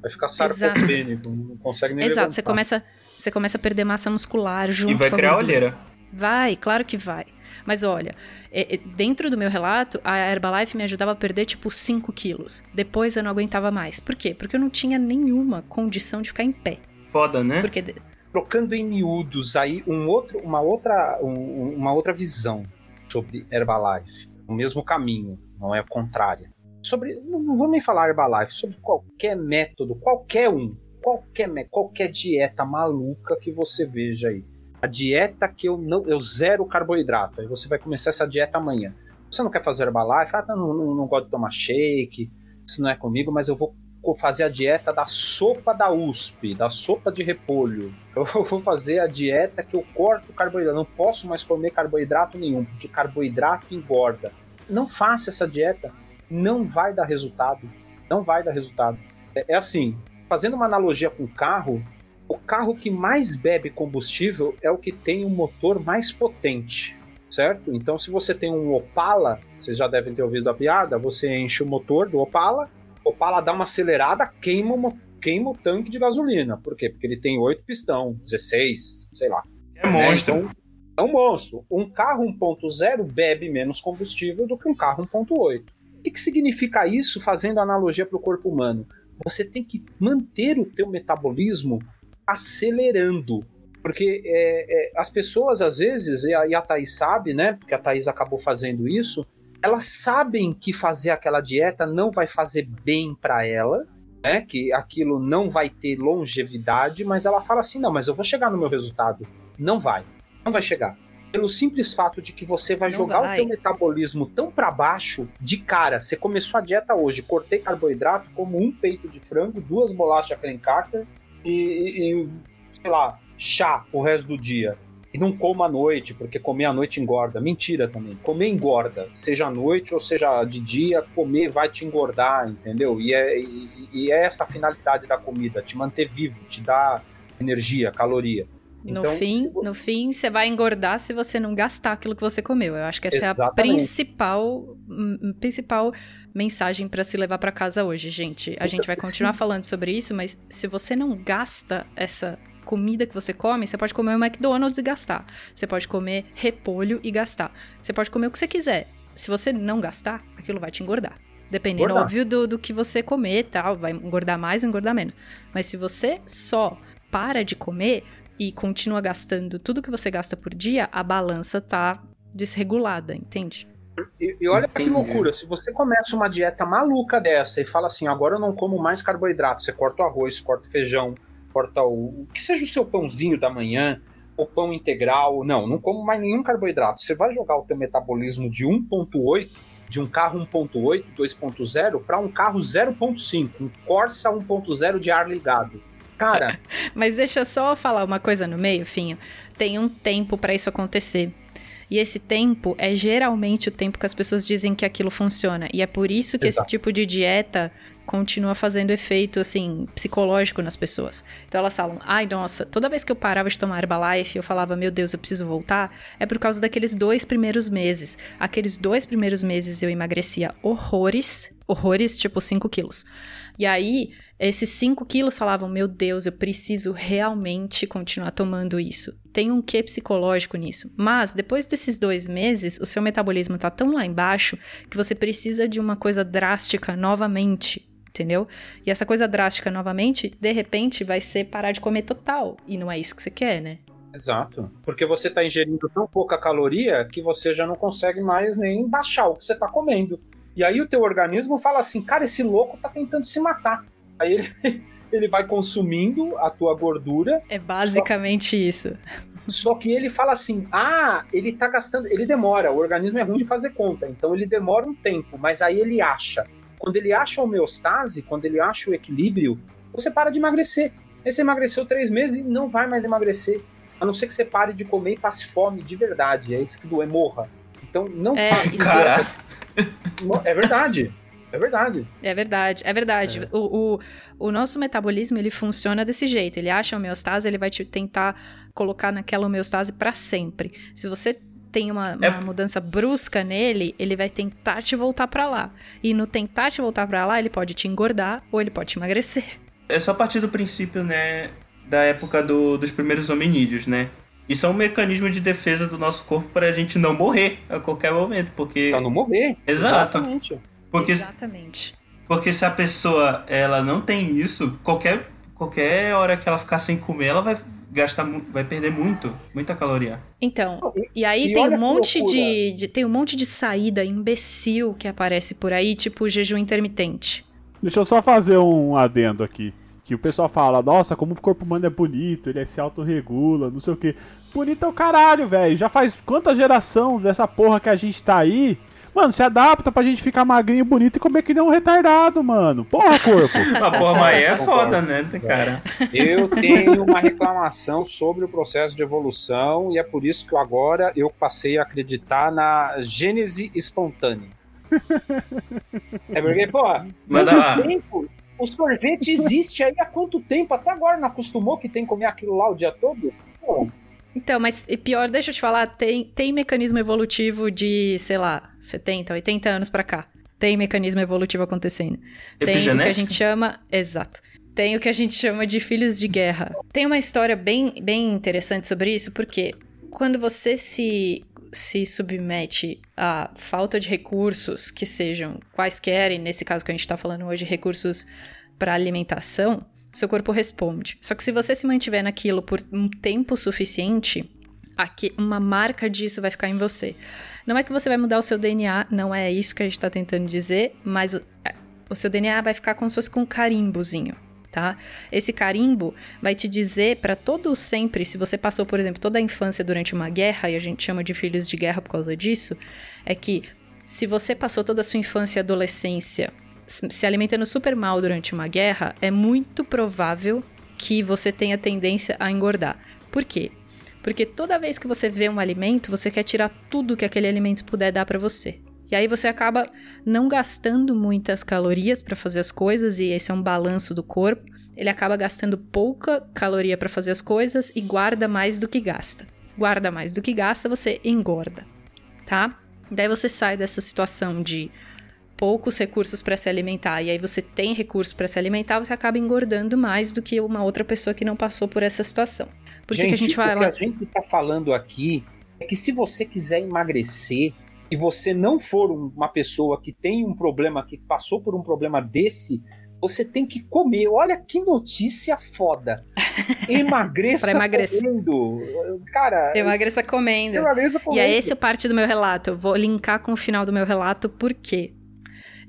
Vai ficar sarcopênico, não consegue nem Exato, você começa, você começa a perder massa muscular junto E vai criar olheira. Vai, claro que vai. Mas olha, é- é- dentro do meu relato, a Herbalife me ajudava a perder tipo 5 quilos. Depois eu não aguentava mais. Por quê? Porque eu não tinha nenhuma condição de ficar em pé. Foda, né? Porque Trocando em miúdos aí um outro, uma, outra, um- uma outra visão sobre Herbalife. O mesmo caminho, não é a contrária. Sobre, não vou nem falar Herbalife, sobre qualquer método, qualquer um, qualquer, qualquer dieta maluca que você veja aí. A dieta que eu não, eu zero carboidrato, aí você vai começar essa dieta amanhã. Você não quer fazer Herbalife? Ah, não, não, não gosto de tomar shake, isso não é comigo, mas eu vou fazer a dieta da sopa da USP, da sopa de repolho. <laughs> Eu vou fazer a dieta que eu corto carboidrato. Não posso mais comer carboidrato nenhum, porque carboidrato engorda. Não faça essa dieta, não vai dar resultado. Não vai dar resultado. É, é assim, fazendo uma analogia com o carro, o carro que mais bebe combustível é o que tem o motor mais potente, certo? Então, se você tem um Opala, vocês já devem ter ouvido a piada, você enche o motor do Opala, o Opala dá uma acelerada, queima, uma, queima o tanque de gasolina. Por quê? Porque ele tem 8 pistão, 16, sei lá. É monstro. Então, é um monstro. Um carro 1.0 bebe menos combustível do que um carro 1.8. O que, que significa isso fazendo analogia para o corpo humano? Você tem que manter o teu metabolismo acelerando. Porque é, é, as pessoas, às vezes, e a, e a Thaís sabe, né? Porque a Thaís acabou fazendo isso, elas sabem que fazer aquela dieta não vai fazer bem para ela, né? Que aquilo não vai ter longevidade, mas ela fala assim: não, mas eu vou chegar no meu resultado. Não vai. Não vai chegar. Pelo simples fato de que você vai Não jogar vai. o teu metabolismo tão para baixo de cara. Você começou a dieta hoje, cortei carboidrato, como um peito de frango, duas bolachas cracker e, e, e, sei lá, chá o resto do dia. E não coma à noite, porque comer à noite engorda. Mentira também. Comer engorda. Seja à noite ou seja de dia, comer vai te engordar, entendeu? E é, e, e é essa a finalidade da comida, te manter vivo, te dar energia, caloria. No Então, fim, se vo- no fim, você vai engordar se você não gastar aquilo que você comeu. Eu acho que essa é a Exatamente. principal, hum, principal mensagem para se levar para casa hoje, gente. A gente vai continuar Sim. falando sobre isso, mas se você não gasta essa comida que você come, você pode comer um McDonald's e gastar. Você pode comer repolho e gastar. Você pode comer o que você quiser. Se você não gastar, aquilo vai te engordar. Dependendo, Engordar. óbvio, do, do que você comer tal. Vai engordar mais ou engordar menos. Mas se você só para de comer e continua gastando tudo que você gasta por dia, a balança tá desregulada, entende? E, e olha que Entendi. loucura, se você começa uma dieta maluca dessa e fala assim, agora eu não como mais carboidrato, você corta o arroz, corta o feijão, corta o, o que seja o seu pãozinho da manhã, o pão integral, não, não como mais nenhum carboidrato. Você vai jogar o teu metabolismo de 1.8, de um carro 1.8, 2.0 para um carro 0.5, um Corsa 1.0 de ar ligado. Cara, <laughs> Mas deixa eu só falar uma coisa no meio, Finho. Tem um tempo pra isso acontecer. E esse tempo é geralmente o tempo que as pessoas dizem que aquilo funciona. E é por isso que Exato. esse tipo de dieta continua fazendo efeito, assim, psicológico nas pessoas. Então elas falam, ai, nossa, toda vez que eu parava de tomar Herbalife, eu falava, meu Deus, eu preciso voltar, é por causa daqueles dois primeiros meses. Aqueles dois primeiros meses eu emagrecia horrores, horrores, tipo 5 quilos. E aí, esses 5 quilos falavam, meu Deus, eu preciso realmente continuar tomando isso. Tem um quê psicológico nisso. Mas, depois desses dois meses, o seu metabolismo tá tão lá embaixo que você precisa de uma coisa drástica novamente. Entendeu? E essa coisa drástica novamente, de repente, vai ser parar de comer total. E não é isso que você quer, né? Exato. Porque você está ingerindo tão pouca caloria que você já não consegue mais nem baixar o que você está comendo. E aí o teu organismo fala assim, cara, esse louco tá tentando se matar. Aí ele, <laughs> ele vai consumindo a tua gordura, É basicamente isso. só que ele fala assim, ah, ele tá gastando, ele demora, o organismo é ruim de fazer conta, então ele demora um tempo, mas aí ele acha. Quando ele acha a homeostase, quando ele acha o equilíbrio, você para de emagrecer. Aí você emagreceu três meses e não vai mais emagrecer. A não ser que você pare de comer e passe fome de verdade. Aí fica doer, morra. Então não É, faz. isso-. É verdade. É verdade. É verdade, é verdade. O, o, o nosso metabolismo, ele funciona desse jeito. Ele acha a homeostase, ele vai te tentar colocar naquela homeostase pra sempre. Se você tem uma, uma É- mudança brusca nele, ele vai tentar te voltar pra lá. E no tentar te voltar pra lá, ele pode te engordar ou ele pode te emagrecer. É só partir do princípio, né, da época do- dos primeiros hominídeos, né? Isso é um mecanismo de defesa do nosso corpo para a gente não morrer a qualquer momento, porque Pra não morrer. Exato. Exatamente. porque Exatamente. porque se a pessoa ela não tem isso, qualquer qualquer hora que ela ficar sem comer, ela vai gastar vai perder muito, muita caloria. Então, e aí e tem um monte de, de- tem um monte de saída imbecil que aparece por aí, tipo jejum intermitente. Deixa eu só fazer um adendo aqui. Que o pessoal fala, nossa, como o corpo humano é bonito, ele se autorregula, não sei o que. Bonito é o caralho, velho. Já faz quanta geração dessa porra que a gente tá aí. Mano, se adapta pra gente ficar magrinho, bonito e comer que nem um retardado, mano. Porra, corpo. <laughs> A porra, mas é foda, né, cara? Eu tenho <laughs> uma reclamação sobre o processo de evolução e é por isso que eu agora eu passei a acreditar na gênese espontânea. <laughs> É porque, pô, Manda lá. tempo? O sorvete existe aí há quanto tempo? Até agora não acostumou que tem que comer aquilo lá o dia todo? Pô, Então, mas e pior, deixa eu te falar, tem, tem mecanismo evolutivo de, sei lá, 70, 80 anos pra cá. Tem mecanismo evolutivo acontecendo. Tem o que a gente chama. Exato. Tem o que a gente chama de filhos de guerra. Tem uma história bem, bem interessante sobre isso, porque quando você se, se submete a falta de recursos, que sejam quaisquer, e nesse caso que a gente está falando hoje, recursos para alimentação, seu corpo responde. Só que se você se mantiver naquilo por um tempo suficiente, aqui, uma marca disso vai ficar em você. Não é que você vai mudar o seu DNA, não é isso que a gente está tentando dizer, mas o, é, o seu DNA vai ficar como se fosse com um carimbozinho. Tá? Esse carimbo vai te dizer para todo sempre, se você passou, por exemplo, toda a infância durante uma guerra, e a gente chama de filhos de guerra por causa disso, é que se você passou toda a sua infância e adolescência se alimentando super mal durante uma guerra, é muito provável que você tenha tendência a engordar. Por quê? Porque toda vez que você vê um alimento, você quer tirar tudo que aquele alimento puder dar para você. E aí você acaba não gastando muitas calorias para fazer as coisas e esse é um balanço do corpo. Ele acaba gastando pouca caloria para fazer as coisas e guarda mais do que gasta. Guarda mais do que gasta, você engorda, tá? Daí você sai dessa situação de poucos recursos para se alimentar e aí você tem recursos para se alimentar, você acaba engordando mais do que uma outra pessoa que não passou por essa situação. Por que que a gente o vai que lá? a gente tá falando aqui é que se você quiser emagrecer e você não for um- uma pessoa que tem um problema, que passou por um problema desse, você tem que comer. Olha que notícia foda. <laughs> Emagreça comendo. Cara, Emagreça comendo. emagreça E comendo. é esse o parte do meu relato. Eu vou linkar com o final do meu relato, por quê?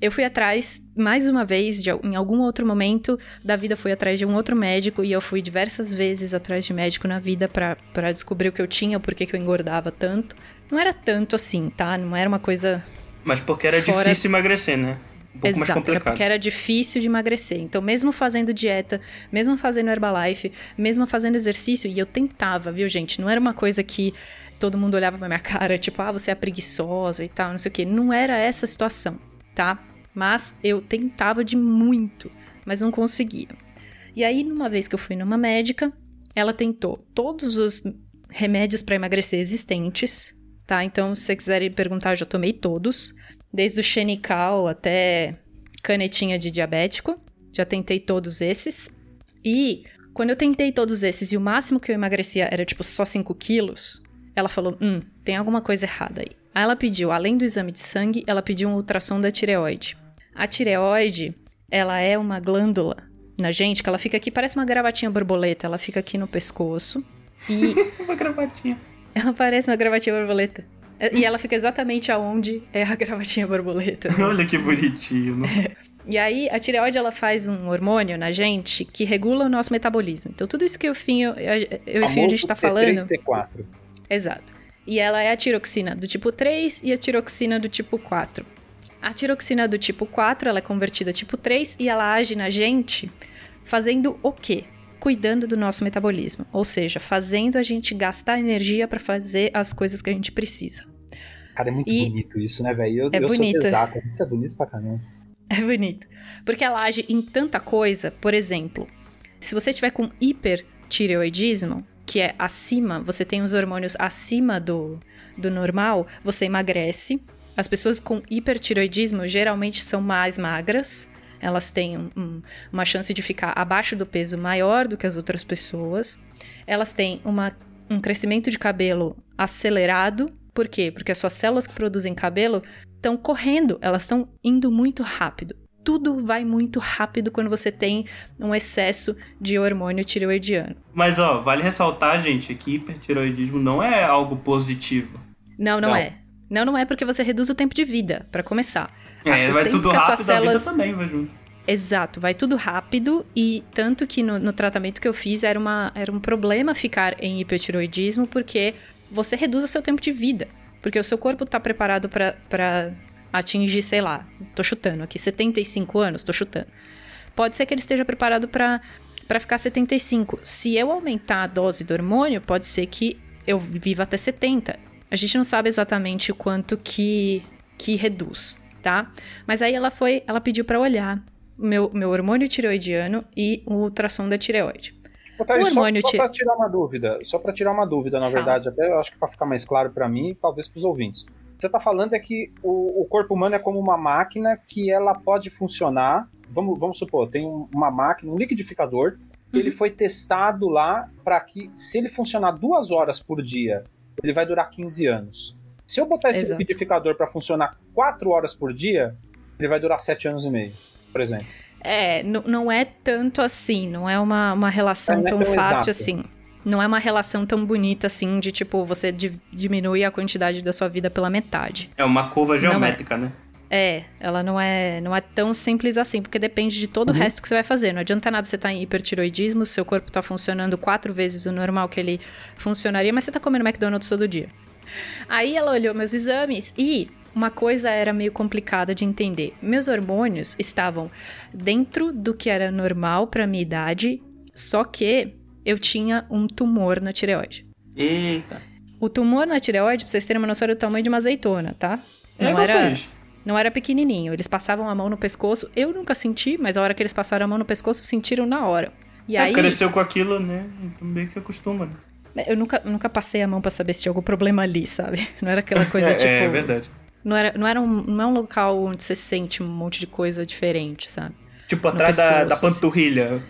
Eu fui atrás, mais uma vez, de, em algum outro momento da vida, fui atrás de um outro médico e eu fui diversas vezes atrás de médico na vida pra descobrir o que eu tinha, por que eu engordava tanto. Não era tanto assim, tá? Não era uma coisa Mas porque era Fora- difícil emagrecer, né? Um pouco mais Exato, era complicado. porque era difícil de emagrecer. Então, mesmo fazendo dieta, mesmo fazendo Herbalife, mesmo fazendo exercício, e eu tentava, viu, gente? Não era uma coisa que todo mundo olhava pra minha <laughs> cara, tipo, ah, você é preguiçosa e tal, não sei o quê. Não era essa situação, tá? Mas eu tentava de muito, mas não conseguia. E aí, numa vez que eu fui numa médica, ela tentou todos os remédios para emagrecer existentes, tá? Então, se você quiserem perguntar, eu já tomei todos. Desde o Xenical até canetinha de diabético. Já tentei todos esses. E quando eu tentei todos esses e o máximo que eu emagrecia era tipo só 5 quilos, ela falou: hum, tem alguma coisa errada aí. Aí ela pediu, além do exame de sangue, ela pediu um ultrassom da tireoide. A tireoide, ela é uma glândula na gente que ela fica aqui, parece uma gravatinha borboleta, ela fica aqui no pescoço. E <laughs> Uma gravatinha. Ela parece uma gravatinha borboleta. E ela fica exatamente aonde é a <laughs> gravatinha borboleta. <laughs> Olha que bonitinho. Nossa. E aí, a tireoide, ela faz um hormônio na gente que regula o nosso metabolismo. Então, tudo isso que eu o Finho, eu, eu e o Finho, a gente tá falando... T3, T4. Exato. E ela é a tiroxina do tipo 3 e a tiroxina do tipo 4. A tiroxina do tipo 4, ela é convertida a tipo 3 e ela age na gente fazendo o quê? Cuidando do nosso metabolismo. Ou seja, fazendo a gente gastar energia para fazer as coisas que a gente precisa. Cara, é muito E- bonito isso, né, velho? É eu bonito. sou exato. Isso é bonito pra caramba. É bonito. Porque ela age em tanta coisa. Por exemplo, se você tiver com hipertireoidismo, que é acima, você tem os hormônios acima do, do normal, você emagrece. As pessoas com hipertireoidismo geralmente são mais magras. Elas têm um- um- uma chance de ficar abaixo do peso maior do que as outras pessoas. Elas têm uma- um crescimento de cabelo acelerado. Por quê? Porque as suas células que produzem cabelo estão correndo, elas estão indo muito rápido. Tudo vai muito rápido quando você tem um excesso de hormônio tireoidiano. Mas, ó, vale ressaltar, gente, que hipertiroidismo não é algo positivo. Não, não, Não. é. Não, não é porque você reduz o tempo de vida, pra começar. É, o vai tempo tudo rápido, suas a vida células- também vai junto. Exato, vai tudo rápido e tanto que no, no tratamento que eu fiz era, uma, era um problema ficar em hipertiroidismo porque você reduz o seu tempo de vida. Porque o seu corpo tá preparado pra- pra atingir, sei lá, tô chutando aqui, 75 anos, tô chutando. Pode ser que ele esteja preparado pra pra ficar 75. Se eu aumentar a dose do hormônio, pode ser que eu viva até 70. A gente não sabe exatamente o quanto que, que reduz, tá? Mas aí ela foi, ela pediu pra olhar o meu, meu hormônio tireoidiano e o ultrassom da tireoide. Thaís, O só, hormônio só ti- pra tirar uma dúvida, só pra tirar uma dúvida, na Fala. verdade, até eu acho que pra ficar mais claro pra mim e talvez pros ouvintes. você está falando é que o, o, corpo humano é como uma máquina que ela pode funcionar. Vamos, vamos supor, tem uma máquina, um liquidificador, uhum. ele foi testado lá para que, se ele funcionar duas horas por dia, ele vai durar 15 anos. Se eu botar esse Exato. liquidificador para funcionar quatro horas por dia, ele vai durar sete anos e meio, por exemplo. É, não é tanto assim, não é uma, uma relação é, tão, tão fácil exato. assim. Não é uma relação tão bonita assim de tipo, você di diminui a quantidade da sua vida pela metade. É uma curva é. geométrica, é. né? É, ela não é, não é tão simples assim, porque depende de todo uhum. o resto que você vai fazer. Não adianta nada você estar tá em hipertiroidismo, seu corpo está funcionando quatro vezes o normal que ele funcionaria, mas você está comendo McDonald's todo dia. Aí ela olhou meus exames e uma coisa era meio complicada de entender. Meus hormônios estavam dentro do que era normal para minha idade, só que eu tinha um tumor na tireoide. Eita. O tumor na tireoide, pra vocês terem uma noção, era o tamanho de uma azeitona, tá? É não é era, não era pequenininho. Eles passavam a mão no pescoço. Eu nunca senti, mas a hora que eles passaram a mão no pescoço, sentiram na hora. E é, aí... cresceu com aquilo, né? Também que acostuma, né? Eu nunca, nunca passei a mão para saber se tinha algum problema ali, sabe? <laughs> Não era aquela coisa <laughs> é, tipo. É verdade. Não, era, não, era um, não é um local onde você sente um monte de coisa diferente, sabe? Tipo, atrás da, da panturrilha.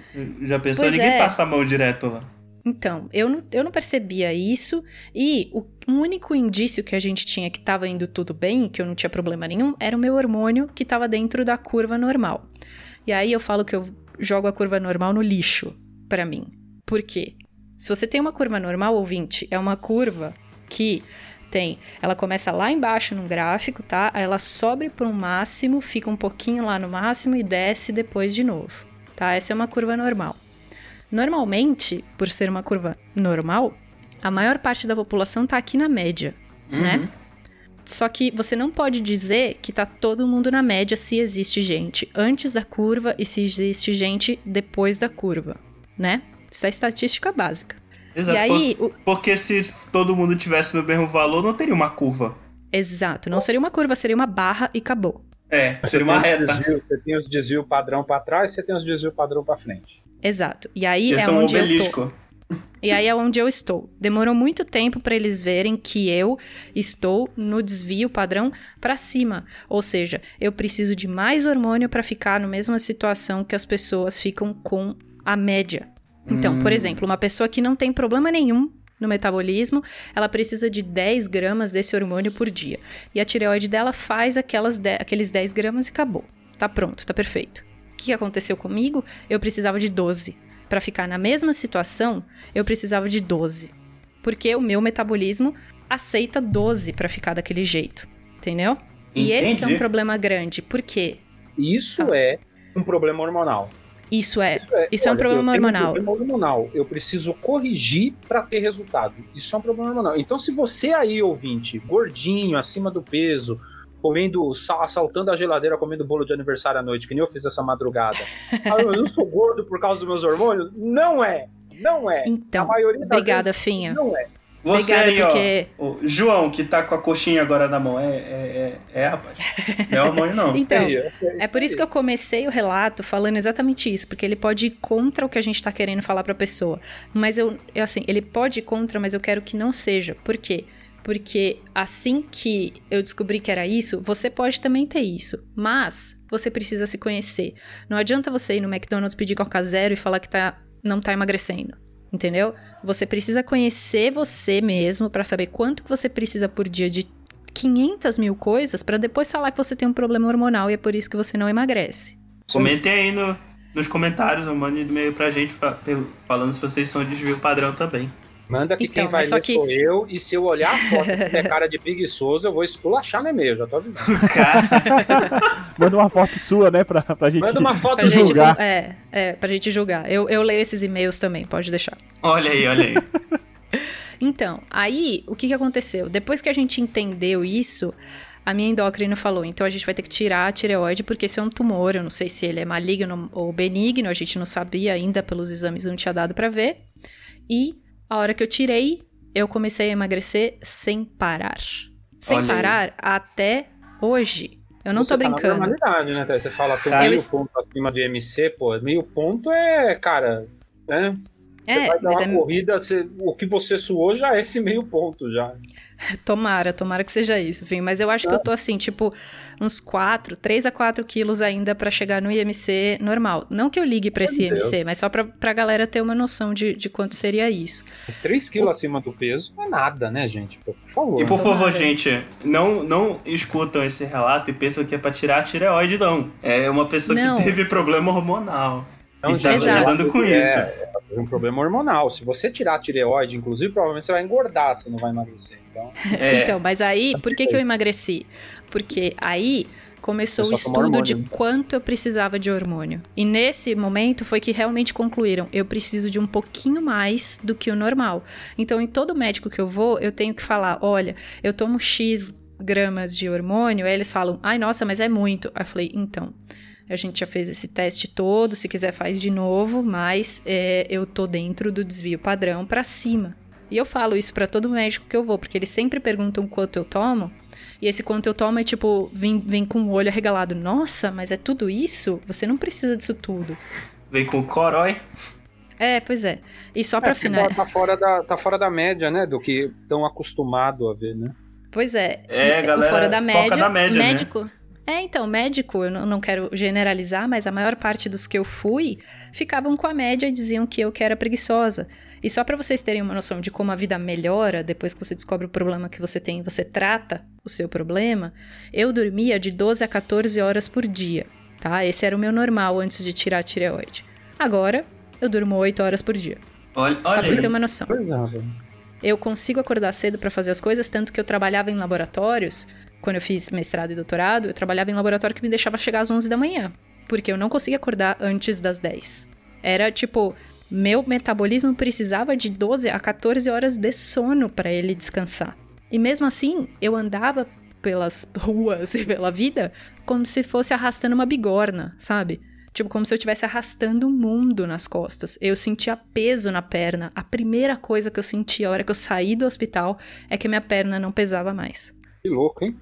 Já pensou? Pois Ninguém é. passa a mão direto lá. Então, eu não, eu não percebia isso, e o, o único indício que a gente tinha que estava indo tudo bem, que eu não tinha problema nenhum, era o meu hormônio que estava dentro da curva normal. E aí eu falo que eu jogo a curva normal no lixo, para mim. Por quê? Se você tem uma curva normal, ouvinte, é uma curva que tem, ela começa lá embaixo no gráfico, tá? Ela sobe para um máximo, fica um pouquinho lá no máximo e desce depois de novo, tá? Essa é uma curva normal. Normalmente, por ser uma curva normal, a maior parte da população tá aqui na média, Uhum. né? Só que você não pode dizer que tá todo mundo na média se existe gente antes da curva e se existe gente depois da curva, né? Isso é estatística básica. Exato. E aí, por- o- Porque se todo mundo tivesse no mesmo valor, não teria uma curva. Exato, não seria uma curva, seria uma barra e acabou. É, seria uma reta. desvios- você tem os desvios padrão para trás, você tem os desvios padrão para frente. Exato. E aí Esse é é um onde eu tô. obelisco. E aí é onde eu estou. Demorou muito tempo para eles verem que eu estou no desvio padrão para cima. Ou seja, eu preciso de mais hormônio para ficar na mesma situação que as pessoas ficam com a média. Então, por exemplo, uma pessoa que não tem problema nenhum no metabolismo, ela precisa de 10 gramas desse hormônio por dia. E a tireoide dela faz aquelas de- aqueles 10 gramas e acabou. Tá pronto, tá perfeito. O que aconteceu comigo? Eu precisava de 12. Para ficar na mesma situação, eu precisava de 12. Porque o meu metabolismo aceita 12 para ficar daquele jeito. Entendeu? E esse que é um Entendi. problema grande. Por quê? Isso Tá. é um problema hormonal. Isso é. Isso é, Isso é um olha, problema eu tenho hormonal. Um problema hormonal. Eu preciso corrigir para ter resultado. Isso é um problema hormonal. Então, se você aí, ouvinte, gordinho, acima do peso, comendo, sa- assaltando a geladeira, comendo bolo de aniversário à noite, que nem eu fiz essa madrugada. <laughs> ah, eu não sou gordo por causa dos meus hormônios? Não é. Não é. Então, a maioria das obrigada, vezes, Finha. Não é. Você Obrigada, aí, porque- ó. O João, que tá com a coxinha agora na mão. É, é, é, é rapaz. Não é hormônio, não. <laughs> Então, É, É por isso que eu comecei o relato falando exatamente isso, porque ele pode ir contra o que a gente tá querendo falar pra pessoa. Mas eu, eu, assim, ele pode ir contra, mas eu quero que não seja. Por quê? Porque assim que eu descobri que era isso, você pode também ter isso. Mas você precisa se conhecer. Não adianta você ir no McDonald's pedir Coca Zero e falar que tá, não tá emagrecendo. Entendeu? Você precisa conhecer você mesmo pra saber quanto que você precisa por dia de 500 mil coisas pra depois falar que você tem um problema hormonal e é por isso que você não emagrece. Comentem aí no, nos comentários, ou mandem e-mail pra gente fa- falando se vocês são desvio padrão também. Manda que Então, quem vai ler que- sou eu, e se eu olhar a foto <laughs> e tiver cara de preguiçoso, eu vou esculachar no e-mail, já tô avisando. Cara, <laughs> Manda uma foto sua, né, pra, pra gente. Manda uma foto Pra Te gente, julgar. é, é, pra gente julgar. Eu, eu leio esses e-mails também, pode deixar. olha aí, olha aí. <laughs> Então, aí, o que, que aconteceu? Depois que a gente entendeu isso, a minha endócrina falou: então a gente vai ter que tirar a tireoide, porque isso é um tumor. Eu não sei se ele é maligno ou benigno, a gente não sabia ainda pelos exames, não tinha dado pra ver. E a hora que eu tirei, eu comecei a emagrecer sem parar. Sem Olha aí. parar até hoje. Eu não Você tô tá na brincando. normalidade, né, Thaís? Você fala que meio eu- ponto acima de MC, pô, meio ponto é, cara, né? Você É, vai dar mas uma é, corrida, você- o que você suou já é esse meio ponto já. <laughs> Tomara, tomara que seja isso, enfim. Mas eu acho que eu tô assim, tipo, uns 4, 3 a 4 quilos ainda pra chegar no IMC normal. Não que eu ligue pra esse Deus. IMC, mas só pra, pra galera ter uma noção de, de quanto seria isso. Mas 3 quilos acima do peso não é nada, né, gente? Por favor. E por Tomara. favor, gente, não, não escutam esse relato e pensam que é pra tirar a tireoide, não. É uma pessoa Não. que teve problema hormonal. Não, e tá lidando com é, isso. É um problema hormonal. Se você tirar a tireoide, inclusive, provavelmente você vai engordar, você não vai emagrecer. Então, É, <laughs> Então, mas aí, por que, que eu emagreci? Porque aí começou o estudo hormônio, de né? quanto eu precisava de hormônio. E nesse momento foi que realmente concluíram, eu preciso de um pouquinho mais do que o normal. Então, em todo médico que eu vou, eu tenho que falar, olha, eu tomo X gramas de hormônio, aí eles falam, ai, nossa, mas é muito. Aí eu falei, então, a gente já fez esse teste todo, se quiser faz de novo, mas é, eu tô dentro do desvio padrão pra cima. E eu falo isso pra todo médico que eu vou, porque eles sempre perguntam quanto eu tomo. E esse quanto eu tomo é tipo, vem, vem com o olho arregalado. Nossa, mas é tudo isso? Você não precisa disso tudo. Vem com o corói. É, pois é. E só pra é, porque final. tá, tá fora da, tá fora da média, né? Do que estão acostumados a ver, né? Pois é. É, E, galera, fora da foca média, na média, né? É, então, médico, eu não quero generalizar, mas a maior parte dos que eu fui ficavam com a média e diziam que eu que era preguiçosa. E só pra vocês terem uma noção de como a vida melhora depois que você descobre o problema que você tem e você trata o seu problema, eu dormia de 12 a 14 horas por dia, tá? Esse era o meu normal antes de tirar a tireoide. Agora, eu durmo 8 horas por dia. Olha, Só pra olha você ter uma noção. É. Eu consigo acordar cedo pra fazer as coisas, tanto que eu trabalhava em laboratórios. Quando eu fiz mestrado e doutorado, eu trabalhava em laboratório que me deixava chegar às 11 da manhã, porque eu não conseguia acordar antes das 10. Era tipo, meu metabolismo precisava de 12 a 14 horas de sono pra ele descansar. E mesmo assim, eu andava pelas <laughs> ruas e pela vida como se fosse arrastando uma bigorna, sabe? Tipo, como se eu estivesse arrastando o mundo nas costas. Eu sentia peso na perna. A primeira coisa que eu senti a hora que eu saí do hospital é que minha perna não pesava mais. Que louco, hein?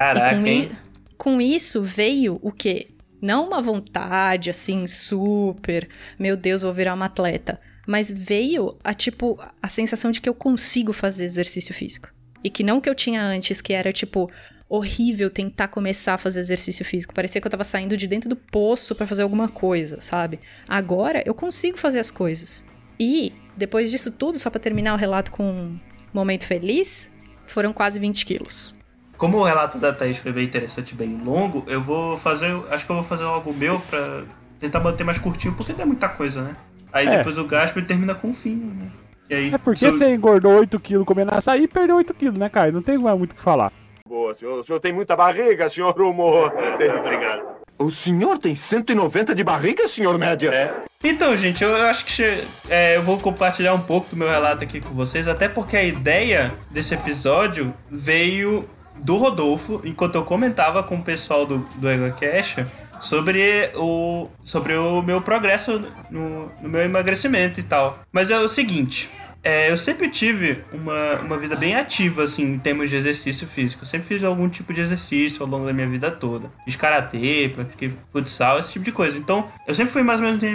Caraca, com, i- com isso veio o quê? Não uma vontade assim, super, meu Deus, vou virar uma atleta. Mas veio a tipo, a sensação de que eu consigo fazer exercício físico. E que não que eu tinha antes, que era tipo, horrível tentar começar a fazer exercício físico. Parecia que eu tava saindo de dentro do poço pra fazer alguma coisa, sabe? Agora eu consigo fazer as coisas. E, depois disso tudo, só pra terminar o relato com um momento feliz, foram quase 20 quilos. Como o relato da Thaís foi bem interessante, bem longo, eu vou fazer. Acho que eu vou fazer algo meu pra tentar manter mais curtinho, porque não é muita coisa, né? Aí É. depois o Gasper termina com o fim, né? E aí, É porque você engordou 8kg comendo açaí e perdeu 8kg, né, Caio? Não tem mais muito o que falar. Boa, senhor. O senhor tem muita barriga, senhor Humor. <laughs> Obrigado. O senhor tem 190 de barriga, senhor Média? É. Então, gente, eu acho que é, eu vou compartilhar um pouco do meu relato aqui com vocês, até porque a ideia desse episódio veio do Rodolfo, enquanto eu comentava com o pessoal do, do EgoCash sobre o, sobre o meu progresso no, no meu emagrecimento e tal. Mas é o seguinte. é, eu sempre tive uma, uma vida bem ativa, assim, em termos de exercício físico. Eu sempre fiz algum tipo de exercício ao longo da minha vida toda. Fiz karatê, pratiquei futsal, esse tipo de coisa. Então, eu sempre fui mais ou menos no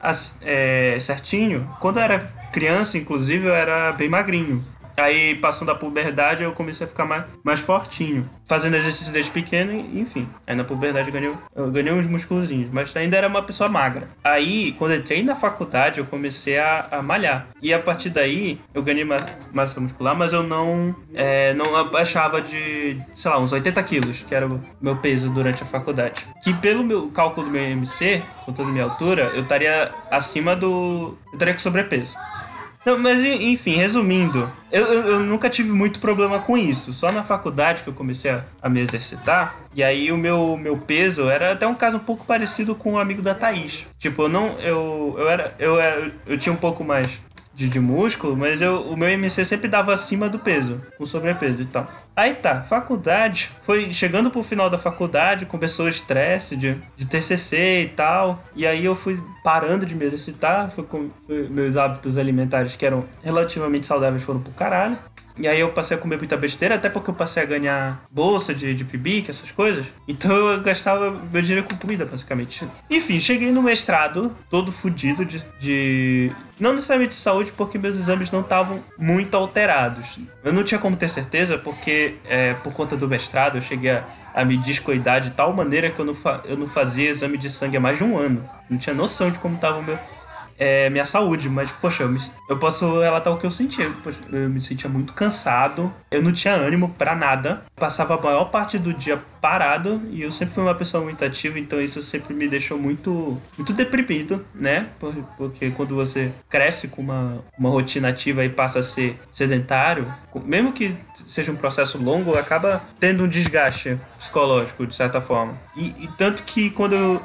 as- é, certinho. Quando eu era criança, inclusive, eu era bem magrinho. Aí, passando a puberdade, eu comecei a ficar mais, mais fortinho. Fazendo exercício desde pequeno, enfim. Aí na puberdade eu ganhei, eu ganhei uns musculozinhos, mas ainda era uma pessoa magra. Aí, quando entrei na faculdade, eu comecei a, a malhar. E a partir daí, eu ganhei ma- massa muscular, mas eu não, é, não abaixava de, sei lá, uns 80 quilos, que era o meu peso durante a faculdade. Que pelo meu cálculo do meu IMC, a minha altura, eu estaria acima do. Eu estaria com sobrepeso. Não, mas enfim, resumindo, eu, eu, eu nunca tive muito problema com isso. Só na faculdade que eu comecei a, a me exercitar. E aí o meu, meu peso era até um caso um pouco parecido com o amigo da Thaís. Tipo, eu não. Eu, eu era. Eu, era- eu tinha um pouco mais de, de músculo, mas eu, o meu MC sempre dava acima do peso, com sobrepeso e tal. Aí tá, faculdade, foi chegando pro final da faculdade, começou o estresse de, de TCC e tal, e aí eu fui parando de me exercitar, foi com, meus hábitos alimentares que eram relativamente saudáveis foram pro caralho. E aí eu passei a comer muita besteira, até porque eu passei a ganhar bolsa de, de PIBIC, essas coisas. Então eu gastava meu dinheiro com comida, basicamente. Enfim, cheguei no mestrado, todo fudido de, de não necessariamente de saúde, porque meus exames não estavam muito alterados. Eu não tinha como ter certeza, porque é, por conta do mestrado eu cheguei a, a me descuidar de tal maneira que eu não, eu não fazia exame de sangue há mais de um ano. Não tinha noção de como estava o meu, é, minha saúde, mas, poxa, eu, me, eu posso relatar o que eu sentia. Poxa, eu me sentia muito cansado, eu não tinha ânimo para nada, passava a maior parte do dia parado e eu sempre fui uma pessoa muito ativa, então isso sempre me deixou muito, muito deprimido, né? Porque quando você cresce com uma, uma rotina ativa e passa a ser sedentário, mesmo que seja um processo longo, acaba tendo um desgaste psicológico, de certa forma. E, e tanto que quando eu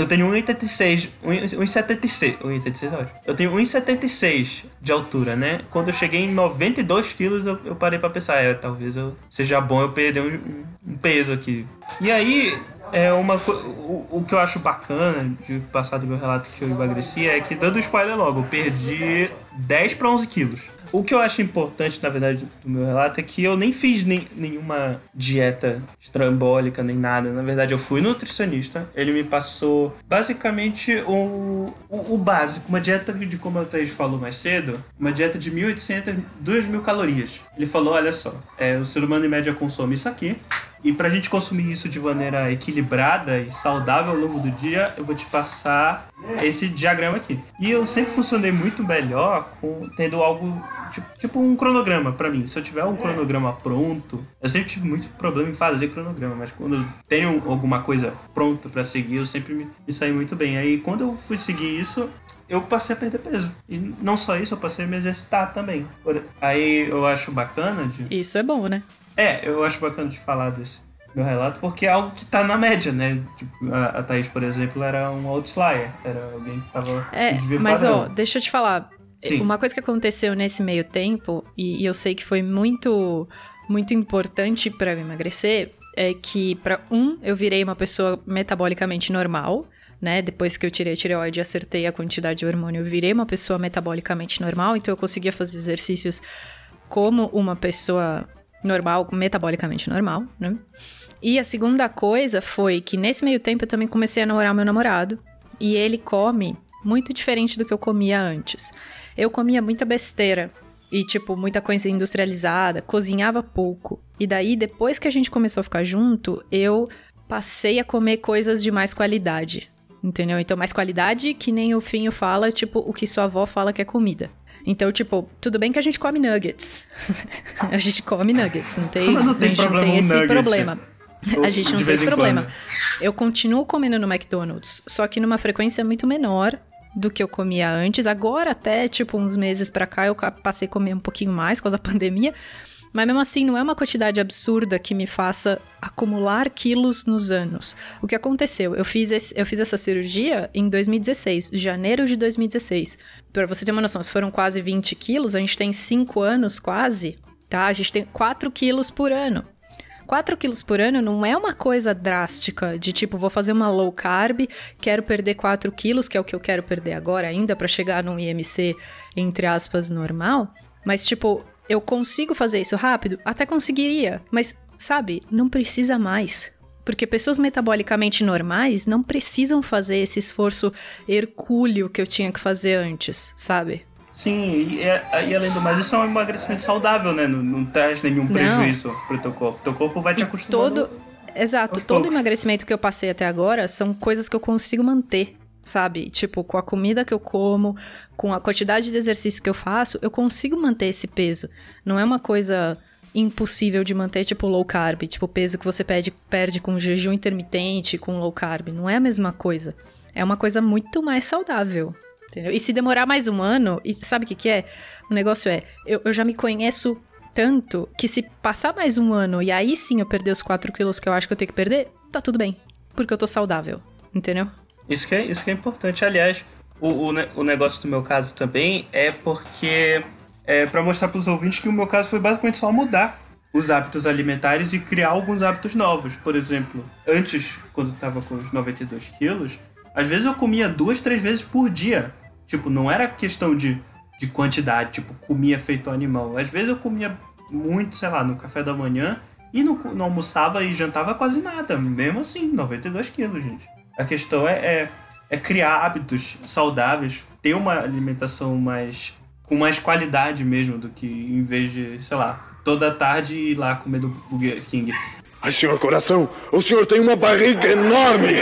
eu tenho 1,86. 1,76. 1,86 é ótimo. Eu tenho 1,76 de altura, né? Quando eu cheguei em 92 quilos, eu, eu parei pra pensar, é, talvez eu, seja bom eu perder um, um peso aqui. E aí, é uma o, o que eu acho bacana de passar do meu relato que eu emagreci é que, dando spoiler logo, eu perdi 10 para 11 quilos. O que eu acho importante, na verdade, do meu relato é que eu nem fiz nem, nenhuma dieta estrambólica nem nada. Na verdade, eu fui nutricionista. Ele me passou basicamente o, o, o básico, uma dieta de, como a Thaís falou mais cedo, uma dieta de 1.800, 2.000 calorias. Ele falou: olha só, é, o ser humano em média consome isso aqui. E pra gente consumir isso de maneira equilibrada e saudável ao longo do dia, eu vou te passar esse diagrama aqui. E eu sempre funcionei muito melhor com tendo algo tipo, tipo um cronograma para mim. Se eu tiver um cronograma pronto, eu sempre tive muito problema em fazer cronograma, mas quando eu tenho alguma coisa pronta para seguir, eu sempre me, me saí muito bem. Aí quando eu fui seguir isso, eu passei a perder peso. E não só isso, eu passei a me exercitar também. Aí eu acho bacana de. Isso é bom, né? É, eu acho bacana de falar desse meu relato, porque é algo que tá na média, né? Tipo, a, a Thaís, por exemplo, era um outlier. Era alguém que tava. É, mas ó, deixa eu te falar. Sim. Uma coisa que aconteceu nesse meio tempo, e, e eu sei que foi muito, muito importante para emagrecer, é que, para um, eu virei uma pessoa metabolicamente normal, né? Depois que eu tirei a tireoide e acertei a quantidade de hormônio, eu virei uma pessoa metabolicamente normal, então eu conseguia fazer exercícios como uma pessoa normal, metabolicamente normal, né? E a segunda coisa foi que nesse meio tempo eu também comecei a namorar meu namorado, e ele come muito diferente do que eu comia antes eu comia muita besteira e, tipo, muita coisa industrializada, cozinhava pouco. E daí, depois que a gente começou a ficar junto, eu passei a comer coisas de mais qualidade. Entendeu? Então, mais qualidade que nem o Finho fala, tipo, o que sua avó fala que é comida. Então, tipo, tudo bem que a gente come nuggets. <laughs> a gente come nuggets, não tem, <laughs> não tem, problema não tem esse nugget. problema. A gente não tem esse em problema. quando. Eu continuo comendo no McDonald's, só que numa frequência muito menor do que eu comia antes. Agora, até, tipo, uns meses pra cá, eu passei a comer um pouquinho mais causa da <laughs> pandemia. Mas mesmo assim, não é uma quantidade absurda que me faça acumular quilos nos anos. O que aconteceu? Eu fiz, esse- eu fiz essa cirurgia em 2016, janeiro de 2016. Pra você ter uma noção, se foram quase 20 quilos, a gente tem 5 anos quase, tá? A gente tem 4 quilos por ano. 4 quilos por ano não é uma coisa drástica, de tipo, vou fazer uma low carb, quero perder 4 quilos, que é o que eu quero perder agora ainda, pra chegar num IMC, entre aspas, normal. Mas, tipo, eu consigo fazer isso rápido? Até conseguiria, mas, sabe, não precisa mais. Porque pessoas metabolicamente normais não precisam fazer esse esforço hercúleo que eu tinha que fazer antes, sabe? Sim, e, é- e além do mais, isso é um emagrecimento saudável, né? Não, não traz nenhum Não. prejuízo pro teu corpo. Teu corpo vai te acostumando. todo. Exato, todo poucos. emagrecimento que eu passei até agora são coisas que eu consigo manter, sabe? Tipo, com a comida que eu como, com a quantidade de exercício que eu faço, eu consigo manter esse peso. Não é uma coisa impossível de manter, tipo, low carb, tipo, peso que você perde, perde com jejum intermitente, com low carb. Não é a mesma coisa. É uma coisa muito mais saudável. Entendeu? E se demorar mais um ano, e sabe o que, que é? O negócio é, eu, eu já me conheço tanto que se passar mais um ano e aí sim eu perder os 4 quilos que eu acho que eu tenho que perder, tá tudo bem. Porque eu tô saudável. Entendeu? Isso que é, isso que é importante. Aliás, o, o, o negócio do meu caso também é porque é para mostrar pros ouvintes que o meu caso foi basicamente só mudar os hábitos alimentares e criar alguns hábitos novos. Por exemplo, antes, quando eu tava com os 92 quilos, às vezes eu comia duas, três vezes por dia. Tipo, não era questão de, de quantidade, tipo, comia feito animal. Às vezes eu comia muito, sei lá, no café da manhã e não, não almoçava e jantava quase nada. Mesmo assim, 92 quilos, gente. A questão é, é, é criar hábitos saudáveis, ter uma alimentação mais com mais qualidade mesmo do que em vez de, sei lá, toda tarde ir lá comer do Burger King. Ai, senhor coração, o senhor tem uma barriga enorme.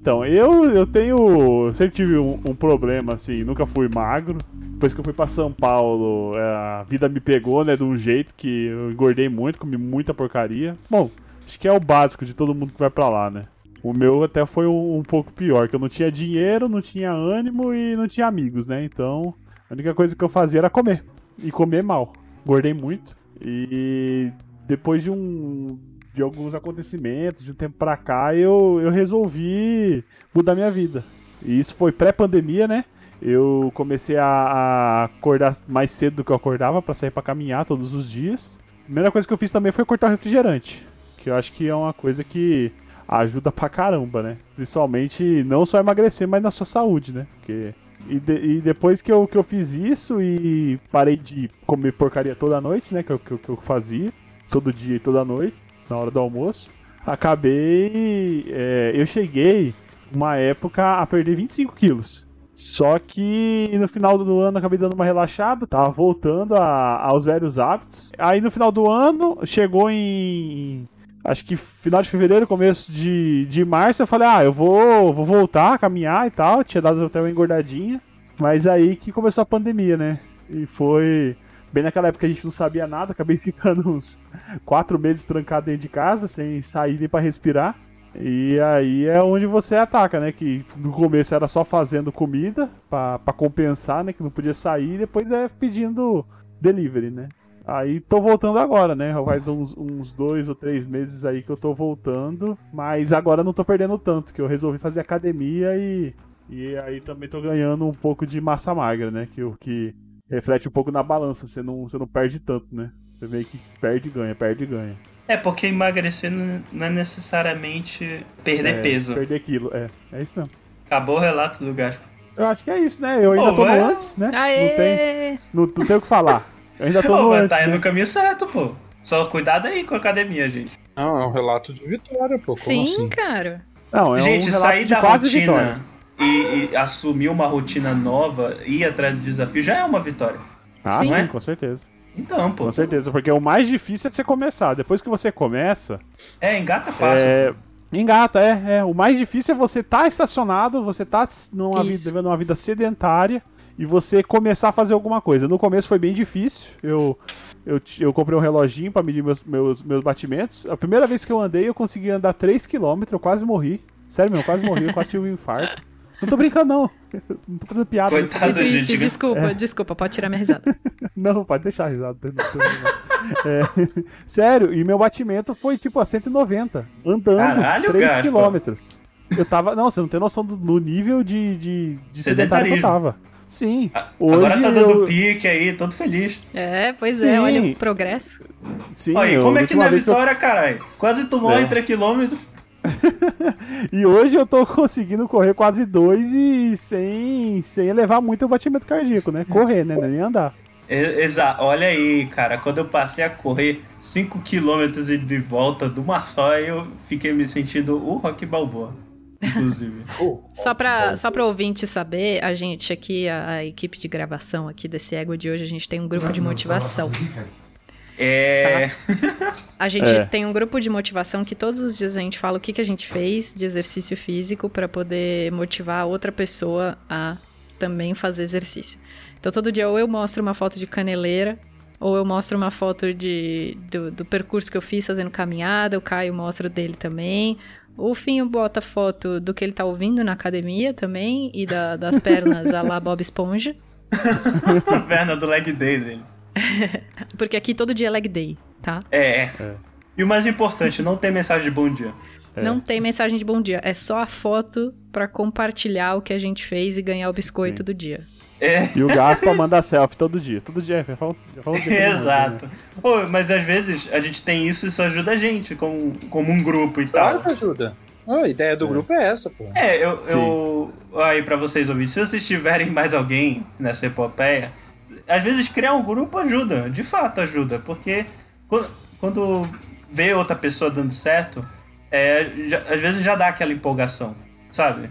Então, eu, eu tenho. Sempre tive um, um problema, assim, nunca fui magro. Depois que eu fui pra São Paulo, é, a vida me pegou, né, de um jeito que eu engordei muito, comi muita porcaria. Bom, acho que é o básico de todo mundo que vai pra lá, né? O meu até foi um, um pouco pior, que eu não tinha dinheiro, não tinha ânimo e não tinha amigos, né? Então, a única coisa que eu fazia era comer. E comer mal. Engordei muito. E depois de um de alguns acontecimentos, de um tempo pra cá, eu, eu resolvi mudar minha vida. E isso foi pré-pandemia, né? Eu comecei a, a acordar mais cedo do que eu acordava para sair para caminhar todos os dias. A primeira coisa que eu fiz também foi cortar o refrigerante, que eu acho que é uma coisa que ajuda pra caramba, né? Principalmente não só emagrecer, mas na sua saúde, né? Porque e, de, e, depois que eu, que eu fiz isso e parei de comer porcaria toda noite, né? Que eu, que, eu, que eu fazia, todo dia e toda noite, na hora do almoço, acabei. É, eu cheguei uma época a perder 25 quilos. Só que no final do ano acabei dando uma relaxada, tava voltando a, aos velhos hábitos. Aí no final do ano, chegou em. Acho que final de fevereiro, começo de, de março, eu falei, ah, eu vou, vou voltar a caminhar e tal. Tinha dado até uma engordadinha. Mas aí que começou a pandemia, né? E foi bem naquela época a gente não sabia nada, acabei <laughs> ficando uns quatro meses trancado dentro de casa, sem sair nem pra respirar. E aí é onde você ataca, né? Que no começo era só fazendo comida para compensar, né? Que não podia sair, e depois é pedindo delivery, né? Aí tô voltando agora, né? Faz uns, uns dois ou três meses aí que eu tô voltando, mas agora não tô perdendo tanto, que eu resolvi fazer academia e, e aí também tô ganhando um pouco de massa magra, né? Que o que reflete um pouco na balança, você não, você não perde tanto, né? Você meio que perde e ganha, perde e ganha. É, porque emagrecer não é necessariamente perder é, peso. Perder quilo, é. É isso mesmo. Acabou o relato do Gaspo. Eu acho que é isso, né? Eu ainda tô no antes, né? Aê! Não tem, não, não tem o que falar. Eu ainda tô Pô, mas tá indo né? no caminho certo, pô. Só cuidado aí com a academia, gente. Não, é um relato de vitória, pô. Como Sim, assim? cara. Não, é gente, um sair da rotina e, e assumir uma rotina nova, ir atrás do desafio, já é uma vitória. Ah, Sim. sim, com certeza. Então, pô. Com certeza, porque o mais difícil é você começar. Depois que você começa, É, engata fácil. é, engata, é, é. O mais difícil é você estar estacionado, você tá numa vida, Isso. vivendo uma vida sedentária e você começar a fazer alguma coisa. No começo foi bem difícil. Eu, eu, eu comprei um reloginho pra medir meus, meus, meus batimentos. A primeira vez que eu andei, eu consegui andar 3km, eu quase morri. Sério mesmo, eu quase morri, eu quase tive um infarto. Não tô brincando, não. <laughs> Não tô fazendo piada. Coitado. Cada triste, gente- desculpa, desculpa, pode tirar minha risada. <laughs> Não, pode deixar a risada. É, <laughs> sério, e meu batimento foi tipo a 190, andando Caralho, 3 Gaspa. quilômetros. Eu tava. Não, você não tem noção do, do nível de, de, de sedentário que eu Sedentarismo. tava. Sim. Agora hoje tá dando eu- pique aí, todo feliz. É, pois Sim. é, olha o progresso. Sim, Aí, como é que não é que eu- vitória, caralho? Quase morre É. em 3km. <laughs> E hoje eu tô conseguindo correr quase dois e sem, sem elevar muito o batimento cardíaco, né? Correr, né? É nem andar. Exato, olha aí, cara. Quando eu passei a correr 5km e de volta de uma só, aí eu fiquei me sentindo o Rock Balboa. Inclusive. Pô, <laughs> Só pra, só pra ouvinte saber, a gente aqui, a, a equipe de gravação aqui desse Ego de hoje, a gente tem um grupo de motivação. É. <laughs> A gente É. tem um grupo de motivação que todos os dias a gente fala o que, que a gente fez de exercício físico pra poder motivar outra pessoa a também fazer exercício. Então todo dia ou eu mostro uma foto de caneleira, ou eu mostro uma foto de, do, do percurso que eu fiz fazendo caminhada, o Caio mostra o dele também. O Finho bota foto do que ele tá ouvindo na academia também, e da- das pernas a lá Bob Esponja. <laughs> a perna do leg day dele. <laughs> Porque aqui todo dia é leg day, tá? É. é. E o mais importante, não tem mensagem de bom dia. Não tem mensagem de bom dia, é só a foto pra compartilhar o que a gente fez e ganhar o biscoito Sim. do dia. É. E o Gaspa manda selfie todo dia. Todo dia, falo, falo mundo, Exato. né? Pô, mas às vezes a gente tem isso e isso ajuda a gente, como, como um grupo e Claro tal. que ajuda. A ideia do grupo é essa, pô. É, eu, eu. Aí, pra vocês ouvirem, se vocês tiverem mais alguém nessa epopeia, às vezes criar um grupo ajuda, de fato ajuda, porque quando, quando vê outra pessoa dando certo, é, já- às vezes já dá aquela empolgação, sabe?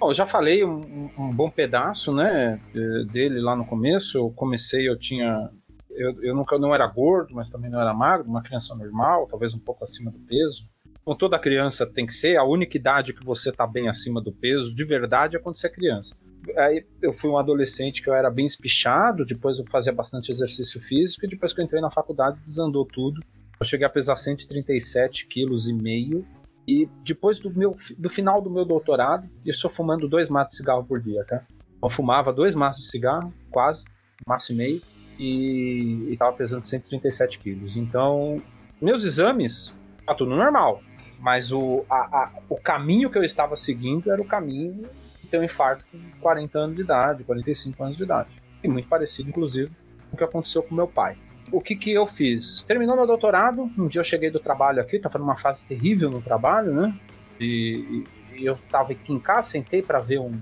Bom, já falei um, um bom pedaço, né, de- dele lá no começo. Eu comecei, eu tinha, eu, eu nunca não era gordo, mas também não era magro, uma criança normal, talvez um pouco acima do peso. Como toda criança tem que ser, a única idade que você tá bem acima do peso, de verdade, é quando você é criança. Aí eu fui um adolescente que eu era bem espichado, depois eu fazia bastante exercício físico, e depois que eu entrei na faculdade desandou tudo. Eu cheguei a pesar 137 quilos e meio, e depois do, meu, do final do meu doutorado, eu estou fumando dois maços de cigarro por dia, tá? Eu fumava dois maços de cigarro, quase, maço e meio, e estava pesando 137 quilos. Então, meus exames, tá tudo normal. Mas o, a- a- o caminho que eu estava seguindo era o caminho de ter um infarto com 40 anos de idade, 45 anos de idade. E muito parecido, inclusive, com o que aconteceu com meu pai. O que, que eu fiz? Terminou meu doutorado, um dia eu cheguei do trabalho aqui, estava numa fase terrível no trabalho, né? E, e eu estava aqui em casa, sentei para ver um-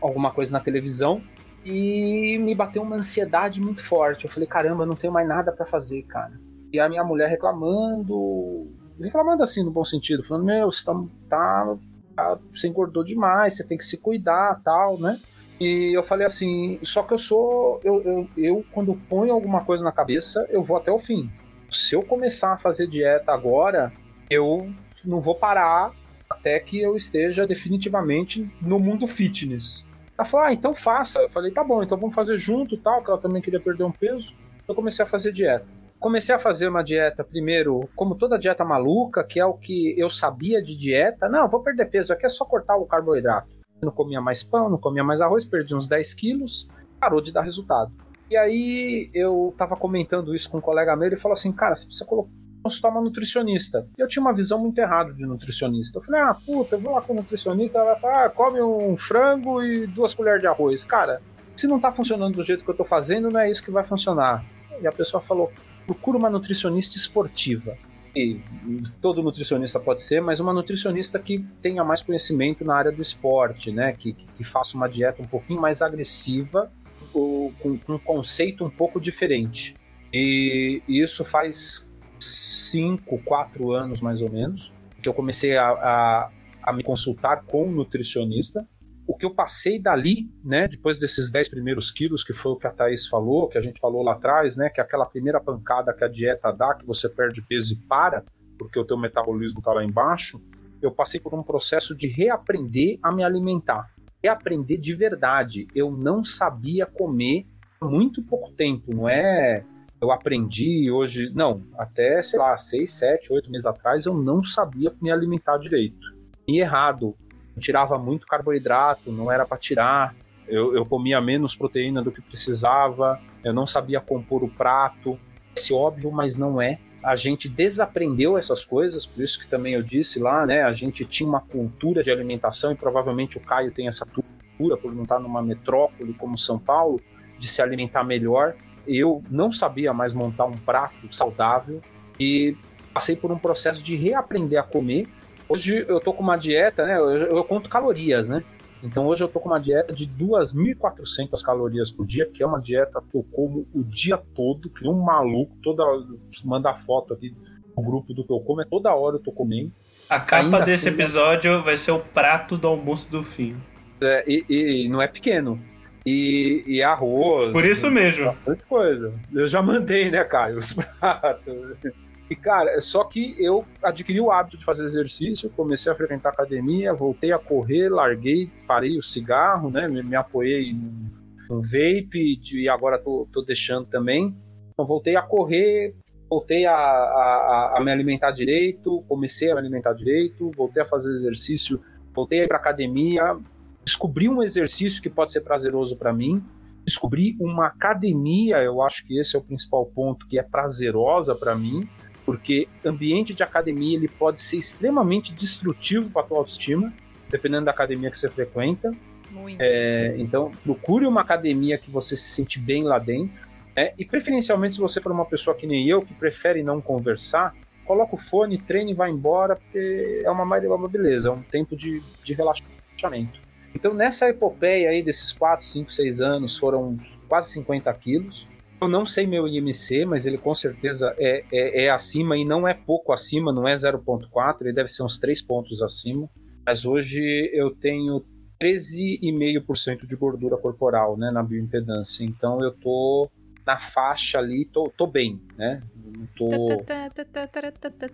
alguma coisa na televisão e me bateu uma ansiedade muito forte. Eu falei, caramba, não tenho mais nada para fazer, cara. E a minha mulher reclamando, reclamando assim, no bom sentido, falando, meu, você tá, tá, tá- você engordou demais, você tem que se cuidar, tal, né? E eu falei assim, só que eu sou, eu, eu, eu quando ponho alguma coisa na cabeça, eu vou até o fim. Se eu começar a fazer dieta agora, eu não vou parar até que eu esteja definitivamente no mundo fitness. Ela falou, ah, então faça. Eu falei, tá bom, então vamos fazer junto tal, que ela também queria perder um peso. Eu comecei a fazer dieta. Comecei a fazer uma dieta, primeiro, como toda dieta maluca, que é o que eu sabia de dieta. Não, vou perder peso, aqui é só cortar o carboidrato. Não comia mais pão, não comia mais arroz, perdi uns 10 quilos, parou de dar resultado. E aí eu tava comentando isso com um colega meu, ele falou assim, cara, você precisa consultar uma nutricionista. Eu tinha uma visão muito errada de nutricionista. Eu falei, ah, puta, eu vou lá com o nutricionista, ela vai falar, ah, come um frango e duas colheres de arroz. Cara, se não tá funcionando do jeito que eu tô fazendo, não é isso que vai funcionar. E a pessoa falou, procura uma nutricionista esportiva. E todo nutricionista pode ser, mas uma nutricionista que tenha mais conhecimento na área do esporte, né? Que, que, faça uma dieta um pouquinho mais agressiva, ou com, com um conceito um pouco diferente. E, e isso faz cinco, quatro anos mais ou menos, que eu comecei a, a, a me consultar com um nutricionista. O que eu passei dali, né, depois desses 10 primeiros quilos, que foi o que a Thaís falou, que a gente falou lá atrás, né, que é aquela primeira pancada que a dieta dá, que você perde peso e para, porque o teu metabolismo está lá embaixo, eu passei por um processo de reaprender a me alimentar. Reaprender de verdade. Eu não sabia comer há muito pouco tempo, não é eu aprendi hoje, não, até, sei lá, seis, sete, oito meses atrás eu não sabia me alimentar direito. E errado, tirava muito carboidrato, não era para tirar, eu, eu comia menos proteína do que precisava, eu não sabia compor o prato. Esse óbvio, mas não é. A gente desaprendeu essas coisas, por isso que também eu disse lá, né? A gente tinha uma cultura de alimentação e provavelmente o Caio tem essa cultura por não estar numa metrópole como São Paulo, de se alimentar melhor eu não sabia mais montar um prato saudável e passei por um processo de reaprender a comer. Hoje eu tô com uma dieta, né? Eu, eu conto calorias, né? Então hoje eu tô com uma dieta de 2.400 calorias por dia, que é uma dieta que eu como o dia todo, que um maluco, toda manda foto aqui no grupo do que eu como, é toda hora eu tô comendo. A capa desse tem- episódio vai ser o prato do almoço do fim. É, e, e não é pequeno. E, e arroz. Por isso mesmo. Bastante coisa. Eu já mandei, né, Caio? Os <laughs> pratos. E, cara, só que eu adquiri o hábito de fazer exercício, comecei a frequentar academia, voltei a correr, larguei, parei o cigarro, né? Me, me apoiei num vape e agora tô, tô deixando também. Então, voltei a correr, voltei a, a, a me alimentar direito, comecei a me alimentar direito, voltei a fazer exercício, voltei a ir pra academia, descobri um exercício que pode ser prazeroso para mim, descobri uma academia, eu acho que esse é o principal ponto, que é prazerosa para mim, porque ambiente de academia ele pode ser extremamente destrutivo para tua autoestima, dependendo da academia que você frequenta. Muito. É, então, procure uma academia que você se sente bem lá dentro. né? E preferencialmente, se você for uma pessoa que nem eu, que prefere não conversar, coloca o fone, treine e vai embora, porque é uma, é uma beleza, é um tempo de, de relaxamento. Então, nessa epopeia aí desses 4, 5, 6 anos, foram quase 50 quilos. Eu não sei meu IMC, mas ele com certeza é, é, é acima e não é pouco acima, não é 0,4, ele deve ser uns 3 pontos acima. Mas hoje eu tenho 13,5% de gordura corporal né, na bioimpedância. Então eu tô na faixa ali, tô, tô bem, né? Não, tô,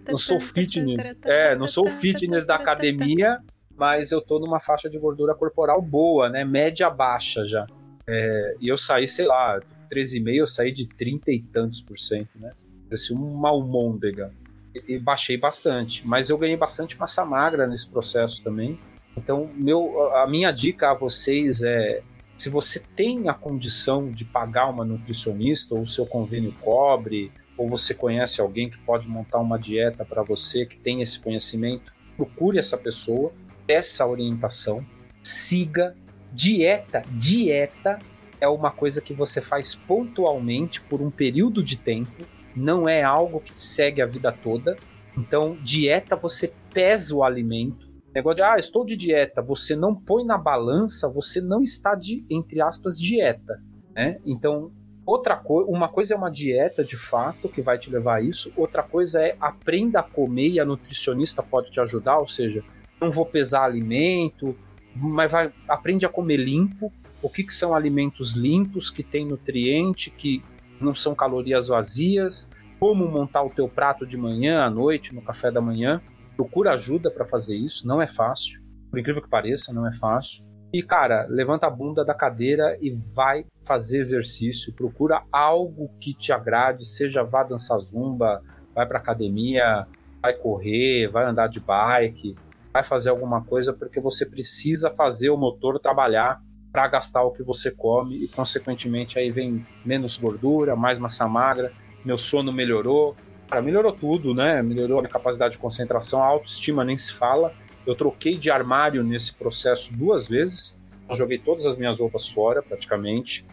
não sou fitness. É, não sou fitness da academia, mas eu tô numa faixa de gordura corporal boa, né? Média baixa já. É, e eu saí, sei lá, 13,5, eu saí de 30 e tantos por cento, né? Parecia uma almôndega. E, e baixei bastante. Mas eu ganhei bastante massa magra nesse processo também. Então, meu, a minha dica a vocês é: se você tem a condição de pagar uma nutricionista, ou o seu convênio cobre, ou você conhece alguém que pode montar uma dieta para você, que tem esse conhecimento, procure essa pessoa, peça orientação, siga. Dieta, dieta é uma coisa que você faz pontualmente por um período de tempo, não é algo que te segue a vida toda. Então, dieta você pesa o alimento. Negócio de, ah, estou de dieta, você não põe na balança, você não está de, entre aspas, dieta. Né? Então, outra coisa, uma coisa é uma dieta de fato que vai te levar a isso, outra coisa é aprenda a comer e a nutricionista pode te ajudar, ou seja, não vou pesar alimento, mas vai, aprende a comer limpo. O que, que são alimentos limpos, que tem nutriente, que não são calorias vazias. Como montar o teu prato de manhã, à noite, no café da manhã. Procura ajuda para fazer isso, não é fácil. Por incrível que pareça, não é fácil. E, cara, levanta a bunda da cadeira e vai fazer exercício. Procura algo que te agrade, seja vá dançar zumba, vai pra academia, vai correr, vai andar de bike, vai fazer alguma coisa porque você precisa fazer o motor trabalhar para gastar o que você come e consequentemente aí vem menos gordura, mais massa magra, meu sono melhorou, cara, melhorou tudo, né? Melhorou a capacidade de concentração, a autoestima nem se fala. Eu troquei de armário nesse processo duas vezes. Joguei todas as minhas roupas fora, praticamente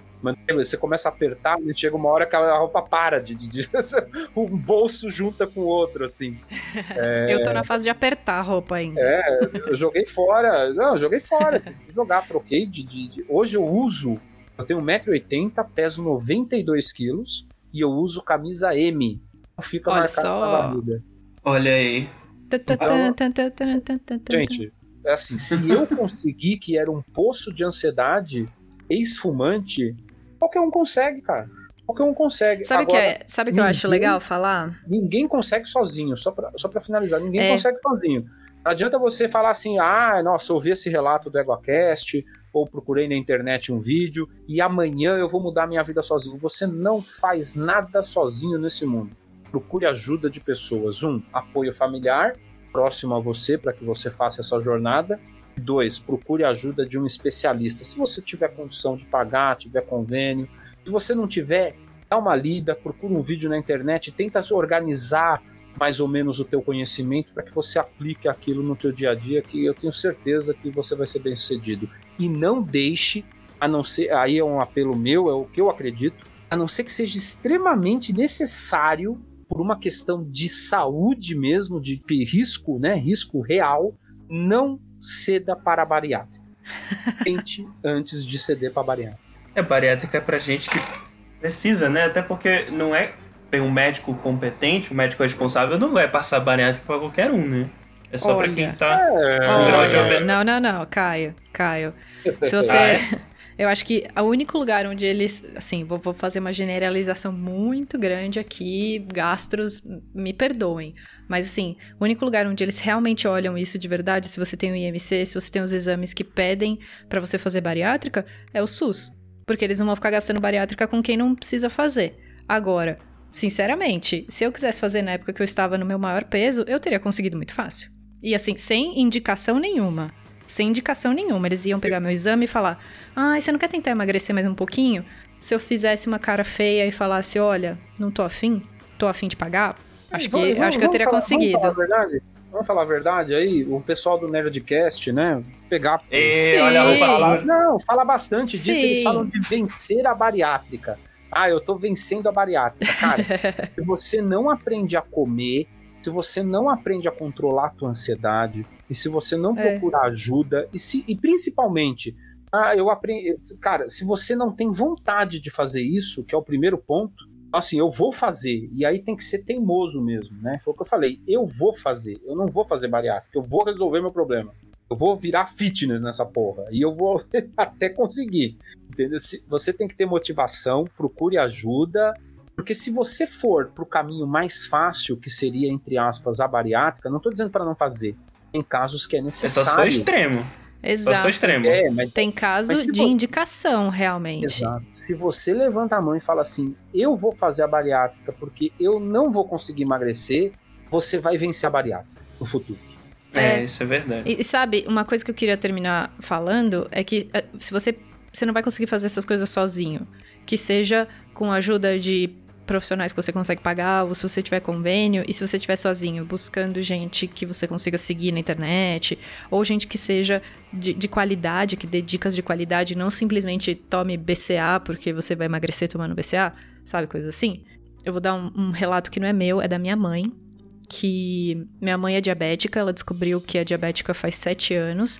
você começa a apertar e chega uma hora que a roupa para de, de, de <laughs> um bolso junta com o outro, assim. É... <laughs> eu tô na fase de apertar a roupa ainda. É, eu joguei fora. Não, eu joguei fora. jogar, troquei de, de, Hoje eu uso. Eu tenho 1,80m, peso 92 quilos e eu uso camisa M. Fica Olha só. Olha aí. Então, gente, é assim, se eu <laughs> conseguir que era um poço de ansiedade ex-fumante, Qualquer um consegue, cara. Qualquer um consegue. Sabe o que, é, sabe que eu acho legal falar? Ninguém consegue sozinho, só pra, só pra finalizar, ninguém é. consegue sozinho. Não adianta você falar assim, ah, nossa, ouvi esse relato do EgoCast, ou procurei na internet um vídeo, e amanhã eu vou mudar minha vida sozinho. Você não faz nada sozinho nesse mundo. Procure ajuda de pessoas. Um, apoio familiar, próximo a você, para que você faça essa jornada. Dois, procure a ajuda de um especialista. Se você tiver condição de pagar, tiver convênio. Se você não tiver, dá uma lida, procura um vídeo na internet, tenta organizar mais ou menos o teu conhecimento para que você aplique aquilo no teu dia a dia, que eu tenho certeza que você vai ser bem sucedido. E não deixe, a não ser, aí é um apelo meu, é o que eu acredito, a não ser que seja extremamente necessário por uma questão de saúde mesmo, de risco, né, risco real, não ceda para a bariátrica. Tente antes de ceder para a bariátrica. É, bariátrica é para gente que precisa, né? Até porque não é bem um médico competente, um médico responsável não vai passar bariátrica para qualquer um, né? É só para quem tá é... grau de Não, não, não, Caio, Caio. <laughs> Se você? Eu acho que o único lugar onde eles, assim, vou, vou, fazer uma generalização muito grande aqui, gastros, me perdoem, mas assim, o único lugar onde eles realmente olham isso de verdade, se você tem o IMC, se você tem os exames que pedem para você fazer bariátrica, é o SUS, porque eles não vão ficar gastando bariátrica com quem não precisa fazer. Agora, sinceramente, se eu quisesse fazer na época que eu estava no meu maior peso, eu teria conseguido muito fácil. E assim, sem indicação nenhuma sem indicação nenhuma. Eles iam pegar meu exame e falar: Ah, você não quer tentar emagrecer mais um pouquinho? Se eu fizesse uma cara feia e falasse: Olha, não tô afim, tô afim de pagar, acho, que, vamos, acho que eu teria falar, conseguido. Vamos falar, a verdade? vamos falar a verdade aí? O pessoal do Nerdcast, né? Pegar. E, olha, falar. Não, fala bastante Sim. disso. Eles falam de vencer a bariátrica. Ah, eu tô vencendo a bariátrica. Cara, <laughs> se você não aprende a comer, se você não aprende a controlar a tua ansiedade, e se você não É. procura ajuda, e, se, e principalmente, ah, eu aprendi. Cara, se você não tem vontade de fazer isso, que é o primeiro ponto, assim, eu vou fazer. E aí tem que ser teimoso mesmo, né? Foi o que eu falei. Eu vou fazer. Eu não vou fazer bariátrica. Eu vou resolver meu problema. Eu vou virar fitness nessa porra. E eu vou <laughs> até conseguir. Entendeu? Se- Você tem que ter motivação, procure ajuda. Porque se você for pro caminho mais fácil, que seria, entre aspas, a bariátrica, não tô dizendo para não fazer. Tem casos que é É só se necessário. for extremo. Só se for Exato. extremo. É, mas Tem caso Mas de vo- indicação, realmente. Exato. Se você levanta a mão e fala assim, eu vou fazer a bariátrica porque eu não vou conseguir emagrecer, você vai vencer a bariátrica no futuro. É, É. isso é verdade. E sabe, uma coisa que eu queria terminar falando é que eh, se você, você não vai conseguir fazer essas coisas sozinho, que seja com a ajuda de profissionais que você consegue pagar, ou se você tiver convênio, e se você estiver sozinho, buscando gente que você consiga seguir na internet, ou gente que seja de, de qualidade, que dê dicas de qualidade, não simplesmente tome BCA porque você vai emagrecer tomando BCA, sabe, coisa assim. Eu vou dar um, um relato que não é meu, é da minha mãe, que minha mãe é diabética, ela descobriu que é diabética faz sete anos,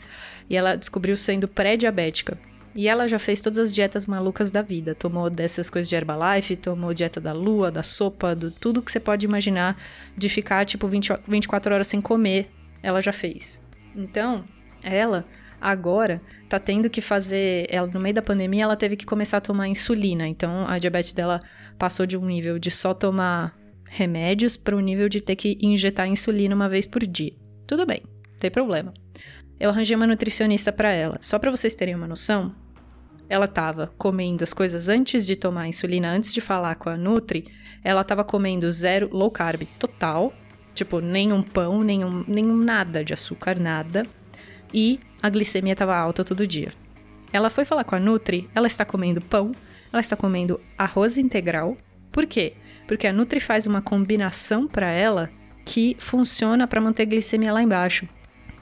e ela descobriu sendo pré-diabética. E ela já fez todas as dietas malucas da vida. Tomou dessas coisas de Herbalife, tomou dieta da lua, da sopa, do tudo que você pode imaginar de ficar, tipo, 20, ho- 24 horas sem comer. Ela já fez. Então, ela, agora, tá tendo que fazer. Ela, no meio da pandemia, ela teve que começar a tomar insulina. Então, a diabetes dela passou de um nível de só tomar remédios para um nível de ter que injetar insulina uma vez por dia. Tudo bem, não tem problema. Eu arranjei uma nutricionista para ela. Só para vocês terem uma noção, ela tava comendo as coisas antes de tomar insulina, antes de falar com a Nutri, ela tava comendo zero low carb total, tipo, nenhum pão, nenhum, nenhum nada de açúcar, nada. E a glicemia tava alta todo dia. Ela foi falar com a Nutri, ela está comendo pão, ela está comendo arroz integral. Por quê? Porque a Nutri faz uma combinação para ela que funciona para manter a glicemia lá embaixo.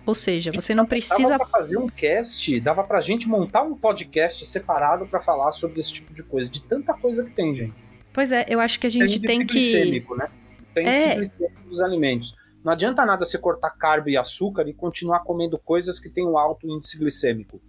Ou seja, você não precisa Dava pra fazer um cast, dava pra gente montar um podcast separado pra falar sobre esse tipo de coisa, de tanta coisa que tem, gente. Pois é, eu acho que a gente índice tem que. glicêmico, né? Tem É. dos alimentos. Não adianta nada você cortar carbo e açúcar e continuar comendo coisas que têm um alto índice glicêmico.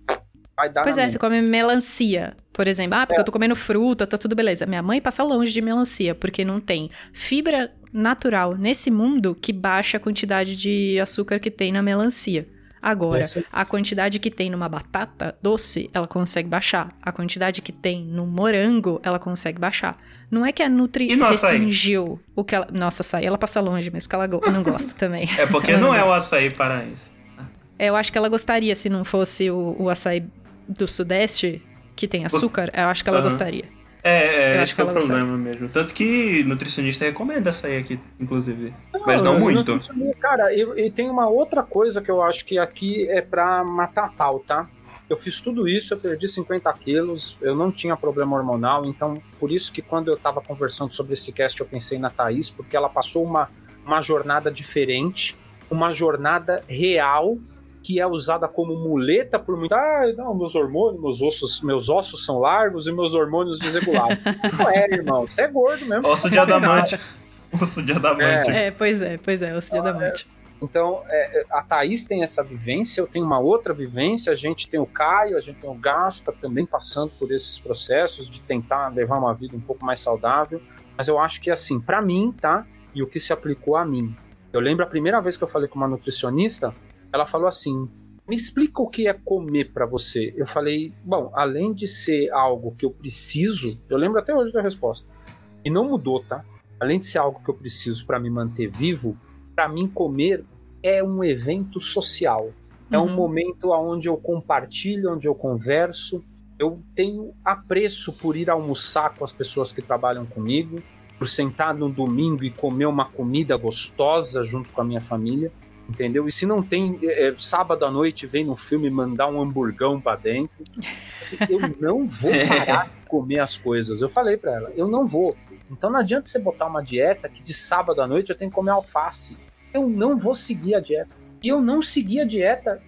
Vai dar Pois é, mente. você come melancia, por exemplo. Ah, porque eu tô comendo fruta, tá tudo beleza. Minha mãe passa longe de melancia, porque não tem fibra natural nesse mundo que baixa a quantidade de açúcar que tem na melancia. Agora, a quantidade que tem numa batata doce, ela consegue baixar. A quantidade que tem no morango, ela consegue baixar. Não é que a Nutri E no açaí? restringiu o que ela. Nossa, açaí, ela passa longe mesmo, porque ela go- não gosta <laughs> também. É porque Ela não é o açaí paraense. É, Eu acho que ela gostaria se não fosse o, o açaí do Sudeste, que tem açúcar, eu acho que ela Aham. gostaria. É, é, Eu esse acho que é o problema mesmo. Tanto que nutricionista recomenda açaí aqui, inclusive. Mas eu- não muito. Cara, e, e tem uma outra coisa que eu acho que aqui é pra matar a pau, tá? Eu fiz tudo isso, eu perdi 50 quilos, eu não tinha problema hormonal, então por isso que quando eu tava conversando sobre esse cast eu pensei na Thaís, porque ela passou uma, uma jornada diferente, uma jornada real que é usada como muleta por muita. Ah, não, meus hormônios, meus ossos, meus ossos são largos e meus hormônios desregulados. <laughs> não é, irmão, você é gordo mesmo. Osso de adamante. Osso de adamante. É, pois é, pois é, o de Adamante. Então, é, é, a Thaís tem essa vivência, eu tenho uma outra vivência, a gente tem o Caio, a gente tem o Gaspa também passando por esses processos de tentar levar uma vida um pouco mais saudável. Mas eu acho que, assim, para mim, tá? E o que se aplicou a mim. Eu lembro a primeira vez que eu falei com uma nutricionista, ela falou assim: me explica o que é comer para você. Eu falei, bom, além de ser algo que eu preciso, eu lembro até hoje da resposta. E não mudou, tá? Além de ser algo que eu preciso para me manter vivo, para mim comer é um evento social. É um Uhum. momento onde eu compartilho, onde eu converso. Eu tenho apreço por ir almoçar com as pessoas que trabalham comigo, por sentar no domingo e comer uma comida gostosa junto com a minha família, entendeu? E se não tem, é, é, sábado à noite vem no filme mandar um hamburgão pra dentro. Assim, eu não vou <laughs> parar de comer as coisas. Eu falei pra ela, eu não vou. Então não adianta você botar uma dieta que de sábado à noite eu tenho que comer alface. Eu não vou seguir a dieta. E eu não segui a dieta.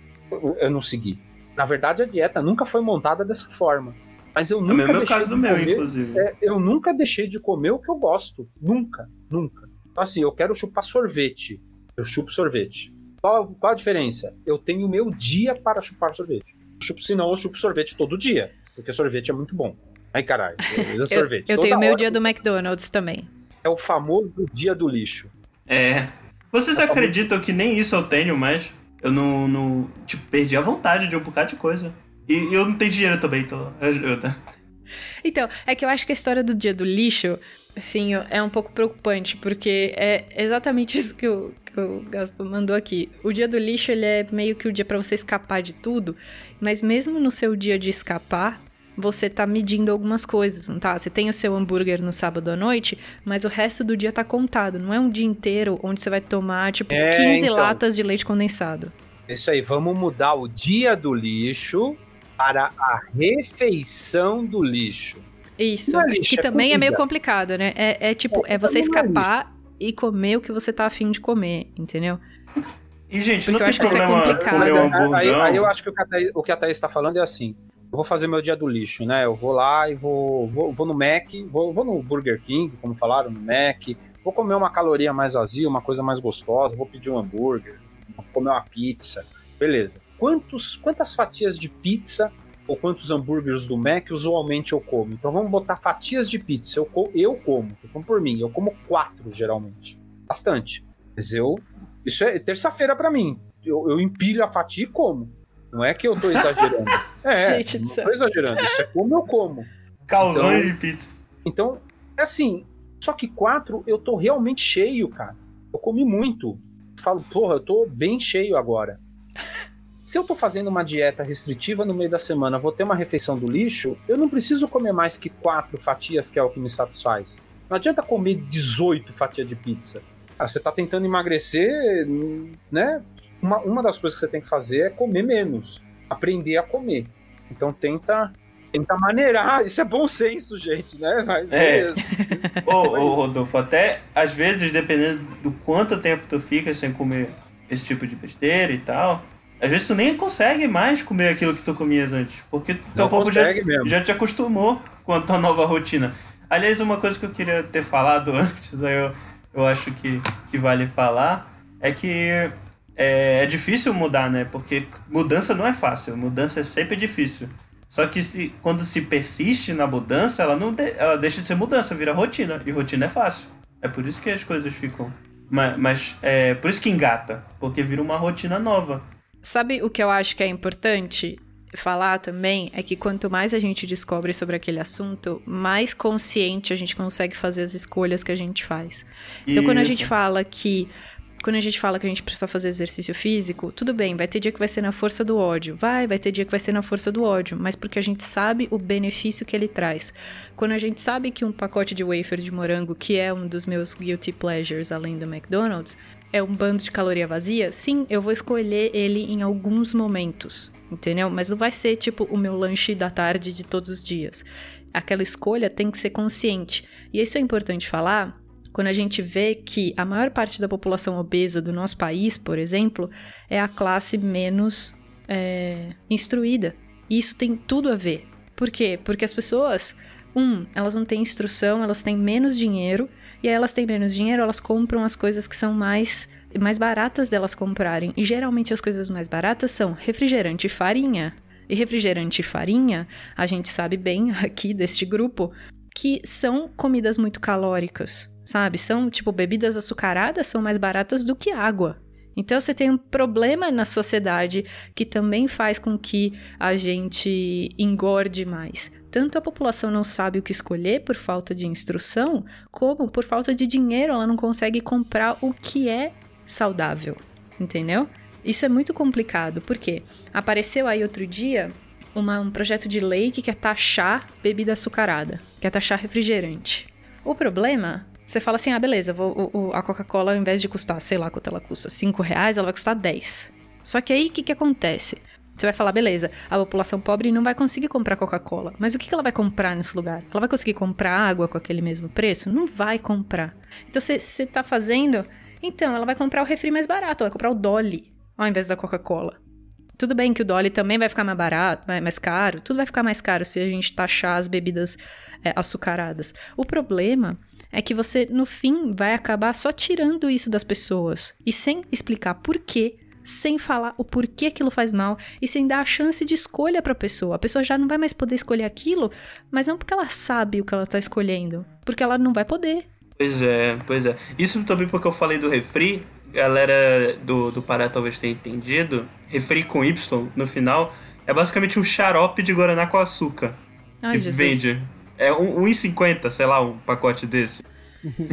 Eu não segui. Na verdade, a dieta nunca foi montada dessa forma. Mas eu É nunca mesmo deixei caso de do meu, comer. inclusive. É, eu nunca deixei de comer o que eu gosto. Nunca, nunca. Então, assim, eu quero chupar sorvete. Eu chupo sorvete. Qual, qual a diferença? Eu tenho o meu dia para chupar sorvete. Eu chupo, senão eu chupo sorvete todo dia. Porque sorvete é muito bom. Ai, caralho. Eu, <laughs> sorvete. eu tenho o meu dia do McDonald's também. É o famoso dia do lixo. É. Vocês acreditam que nem isso eu tenho mais? Eu não, não. Tipo, perdi a vontade de um bocado de coisa. E eu não tenho dinheiro também, então ajuda. Então, é que eu acho que a história do dia do lixo, enfim, é um pouco preocupante, porque é exatamente isso que o, que o Gaspa mandou aqui. O dia do lixo, ele é meio que o dia para você escapar de tudo, mas mesmo no seu dia de escapar, você tá medindo algumas coisas, não tá? Você tem o seu hambúrguer no sábado à noite, mas o resto do dia tá contado. Não é um dia inteiro onde você vai tomar, tipo, É, 15 então. latas de leite condensado. É Isso aí, vamos mudar o dia do lixo para a refeição do lixo. Isso. Não é lixo, que é também é meio comida. complicado, né? É, é tipo, é, você é escapar e comer o que você tá afim de comer, entendeu? E, gente, Porque não eu tem acho que isso é problema complicado. comer um aí, aí eu acho que o que a Thaís- o que a Thaís está falando é assim. Eu vou fazer meu dia do lixo, né? Eu vou lá e vou, vou, vou no Mac, vou, vou no Burger King, como falaram, no Mac. Vou comer uma caloria mais vazia, uma coisa mais gostosa. Vou pedir um hambúrguer, vou comer uma pizza. Beleza. Quantos, quantas fatias de pizza ou quantos hambúrgueres do Mac usualmente eu como? Então vamos botar fatias de pizza. Eu, co- eu como, tô falando por mim. Eu como quatro, geralmente. Bastante. Mas eu... Isso é terça-feira pra mim. Eu, eu empilho a fatia e como. Não é que eu tô exagerando. <laughs> É, Gente não tô exagerando. Isso é como eu como. Calzone Então- de pizza. Então, é assim. Só que quatro, eu tô realmente cheio, cara. Eu comi muito. Falo, porra, eu tô bem cheio agora. Se eu tô fazendo uma dieta restritiva no meio da semana, vou ter uma refeição do lixo, eu não preciso comer mais que quatro fatias, que é o que me satisfaz. Não adianta comer 18 fatias de pizza. Ah, você tá tentando emagrecer, né? Uma, uma das coisas que você tem que fazer é comer menos. Aprender a comer. Então tenta, tenta maneirar. Isso é bom senso, gente, né? Mas, É. <laughs> Ô, ô, Rodolfo, até às vezes, dependendo do quanto tempo tu fica sem comer esse tipo de besteira e tal, às vezes tu nem consegue mais comer aquilo que tu comias antes. Porque teu Não corpo já, mesmo. já te acostumou com a tua nova rotina. Aliás, uma coisa que eu queria ter falado <laughs> antes, aí eu, eu acho que, que vale falar, é que é, é difícil mudar, né? Porque mudança não é fácil, mudança é sempre difícil. Só que se, quando se persiste na mudança, ela não de- ela deixa de ser mudança, vira rotina. E rotina é fácil. É por isso que as coisas ficam. Mas, mas é por isso que engata, porque vira uma rotina nova. Sabe o que eu acho que é importante falar também? É que quanto mais a gente descobre sobre aquele assunto, mais consciente a gente consegue fazer as escolhas que a gente faz. Então, quando a Isso. gente fala que. Quando a gente fala que a gente precisa fazer exercício físico, tudo bem, vai ter dia que vai ser na força do ódio. Vai, vai ter dia que vai ser na força do ódio, mas porque a gente sabe o benefício que ele traz. Quando a gente sabe que um pacote de wafer de morango, que é um dos meus guilty pleasures além do McDonald's, é um bando de caloria vazia, sim, eu vou escolher ele em alguns momentos, entendeu? Mas não vai ser tipo o meu lanche da tarde de todos os dias. Aquela escolha tem que ser consciente. E isso é importante falar quando a gente vê que a maior parte da população obesa do nosso país, por exemplo, é a classe menos é, instruída. E isso tem tudo a ver. Por quê? Porque as pessoas, um, elas não têm instrução, elas têm menos dinheiro, e aí elas têm menos dinheiro, elas compram as coisas que são mais mais baratas delas comprarem. E geralmente as coisas mais baratas são refrigerante e farinha. E refrigerante e farinha, a gente sabe bem <laughs> aqui deste grupo, que são comidas muito calóricas, sabe? São, tipo, bebidas açucaradas são mais baratas do que água. Então você tem um problema na sociedade que também faz com que a gente engorde mais. Tanto a população não sabe o que escolher por falta de instrução, como por falta de dinheiro ela não consegue comprar o que é saudável, entendeu? Isso é muito complicado, porque apareceu aí outro dia uma- um projeto de lei que quer taxar bebida açucarada, quer taxar refrigerante. O problema, você fala assim, ah, beleza, vou- o- a Coca-Cola, ao invés de custar, sei lá quanto ela custa, 5 reais, ela vai custar 10. Só que aí, o que, que acontece? Você vai falar, beleza, a população pobre não vai conseguir comprar Coca-Cola. Mas o que, que ela vai comprar nesse lugar? Ela vai conseguir comprar água com aquele mesmo preço? Não vai comprar. Então, você tá fazendo... Então, ela vai comprar o refri mais barato, ela vai comprar o Dolly, ao invés da Coca-Cola. Tudo bem que o Dolly também vai ficar mais barato, mais caro, tudo vai ficar mais caro se a gente taxar as bebidas é, açucaradas. O problema é que você, no fim, vai acabar só tirando isso das pessoas e sem explicar por quê, sem falar o porquê aquilo faz mal e sem dar a chance de escolha para a pessoa. A pessoa já não vai mais poder escolher aquilo, mas não porque ela sabe o que ela tá escolhendo, porque ela não vai poder. Pois é, pois é. Isso também porque eu falei do refri, galera do, do Pará talvez tenha entendido. Refri com Y no final é basicamente um xarope de Guaraná com açúcar. Ai, que Jesus. vende. É um- 1,50, sei lá, um pacote desse.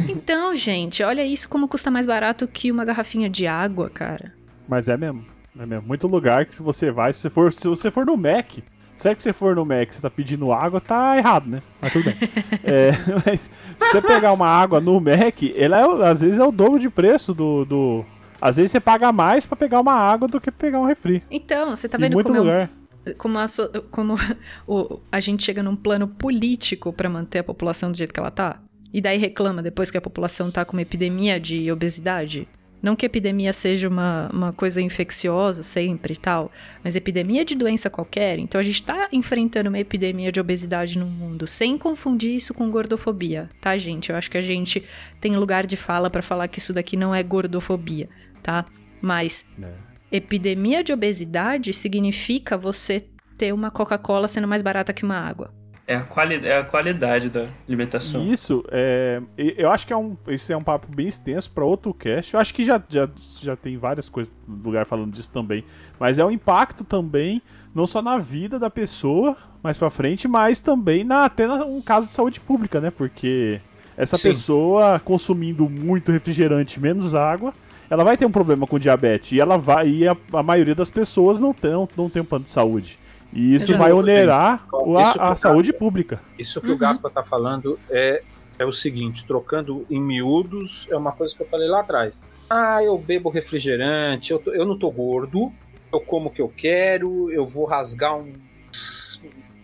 Então, gente, olha isso como custa mais barato que uma garrafinha de água, cara. Mas é mesmo. É mesmo. Muito lugar que se você vai, se você for, se você for no Mac, será que você for no Mac, você tá pedindo água, tá errado, né? Mas tudo bem. <laughs> É, <laughs> mas se você pegar uma água no Mac, ela é, às vezes é o dobro de preço do, do. Às vezes você paga mais pra pegar uma água do que pegar um refri. Então, você tá em vendo muito como, é lugar. como, a, como <laughs> o- a gente chega num plano político pra manter a população do jeito que ela tá? E daí reclama depois que a população tá com uma epidemia de obesidade? Não que epidemia seja uma, uma coisa infecciosa sempre e tal, mas epidemia de doença qualquer. Então a gente tá enfrentando uma epidemia de obesidade no mundo, sem confundir isso com gordofobia, tá, gente? Eu acho que a gente tem lugar de fala pra falar que isso daqui não é gordofobia, tá? Mas É. epidemia de obesidade significa você ter uma Coca-Cola sendo mais barata que uma água. É a, quali é a qualidade da alimentação. Isso, é, eu acho que é um, esse é um papo bem extenso pra outro cast. Eu acho que já, já, já tem várias coisas no lugar falando disso também. Mas é um impacto também, não só na vida da pessoa mais pra frente, mas também na, até na, um caso de saúde pública, né? Porque essa Sim. pessoa consumindo muito refrigerante, menos água, ela vai ter um problema com diabetes. E ela vai. E a, a maioria das pessoas não tem, não tem um plano de saúde. E isso vai onerar o- Isso a, a saúde pública. Isso que Uhum. o Gaspa tá falando é, é o seguinte, trocando em miúdos, é uma coisa que eu falei lá atrás. Ah, eu bebo refrigerante, eu, tô- eu não tô gordo, eu como o que eu quero, eu vou rasgar um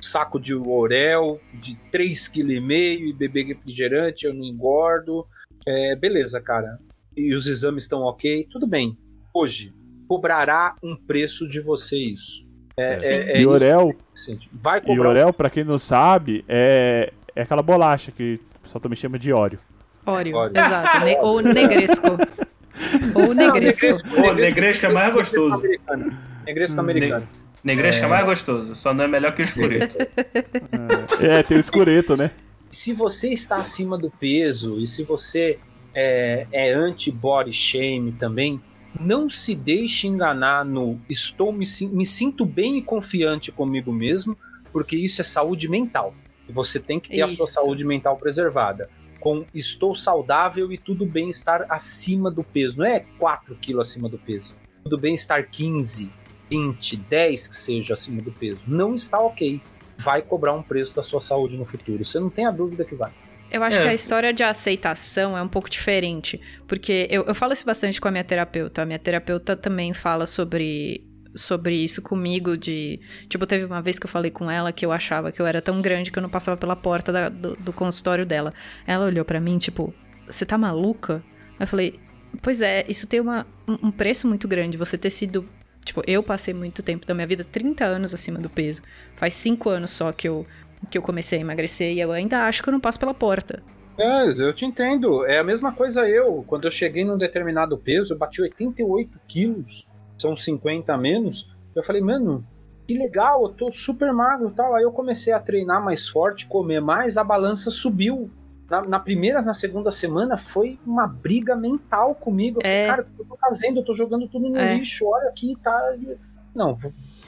saco de orel de 3,5 kg e beber refrigerante, eu não engordo. É, beleza, cara. E os exames estão ok, tudo bem. Hoje, cobrará um preço de você isso. É, é, é e isso, gente. Vai E cobrar um Orel, pra quem não sabe, é, é aquela bolacha que o pessoal também chama de Oreo. Óleo, Óleo. exato. Ne- ou <laughs> negresco. ou negresco. Pô, negresco é mais gostoso. americano. Negresco Hum, americano. Negresco é mais gostoso, só não é melhor que o escureto. É, tem o escureto, né? Se você está acima do peso e se você é, é anti-body shame também, não se deixe enganar no estou me, me sinto bem e confiante comigo mesmo, porque isso é saúde mental. E você tem que ter a sua Isso. saúde mental preservada. Com estou saudável e tudo bem estar acima do peso. Não é 4 quilos acima do peso. Tudo bem estar 15, 20, 10 que seja acima do peso. Não está ok. Vai cobrar um preço da sua saúde no futuro. Você não tem a dúvida que vai. Eu acho É. que a história de aceitação é um pouco diferente. Porque eu, eu falo isso bastante com a minha terapeuta. A minha terapeuta também fala sobre, sobre isso comigo. De. Tipo, teve uma vez que eu falei com ela que eu achava que eu era tão grande que eu não passava pela porta da- do, do consultório dela. Ela olhou pra mim, tipo, você tá maluca? Eu falei, pois é, isso tem uma, um, um preço muito grande. Você ter sido. Tipo, eu passei muito tempo da minha vida, 30 anos acima do peso. Faz 5 anos só que eu, que eu comecei a emagrecer e eu ainda acho que eu não passo pela porta. É, eu te entendo. É a mesma coisa eu. Quando eu cheguei num determinado peso, eu bati 88 quilos, são 50 a menos. Eu falei, mano, que legal, eu tô super magro e tal. Aí eu comecei a treinar mais forte, comer mais, a balança subiu. Na, na primeira, na segunda semana, foi uma briga mental comigo. Eu falei, É. cara, o que eu tô fazendo? Eu tô jogando tudo no É. lixo, olha aqui, tá. Não,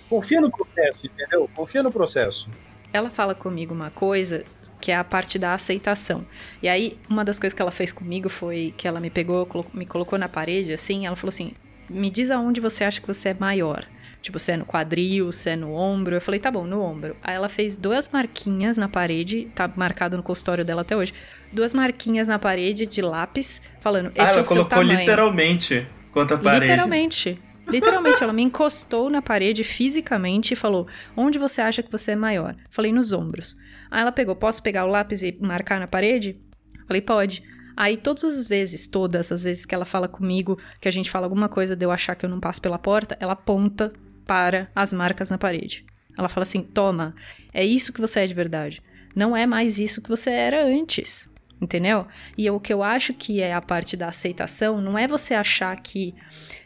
confia no processo, entendeu? Confia no processo. Ela fala comigo uma coisa que é a parte da aceitação. E aí, uma das coisas que ela fez comigo foi que ela me pegou, me colocou na parede, assim, ela falou assim: me diz aonde você acha que você é maior. Tipo, se é no quadril, se é no ombro. Eu falei, tá bom, no ombro. Aí ela fez duas marquinhas na parede, tá marcado no consultório dela até hoje. Duas marquinhas na parede de lápis, falando, esse ah, é ela o seu colocou tamanho. literalmente contra a parede. Literalmente. Literalmente, ela me encostou na parede fisicamente e falou: Onde você acha que você é maior? Falei, nos ombros. Aí ela pegou: Posso pegar o lápis e marcar na parede? Falei, pode. Aí todas as vezes, todas as vezes que ela fala comigo, que a gente fala alguma coisa de eu achar que eu não passo pela porta, ela aponta para as marcas na parede. Ela fala assim: Toma, é isso que você é de verdade. Não é mais isso que você era antes. Entendeu? E o que eu acho que é a parte da aceitação não é você achar que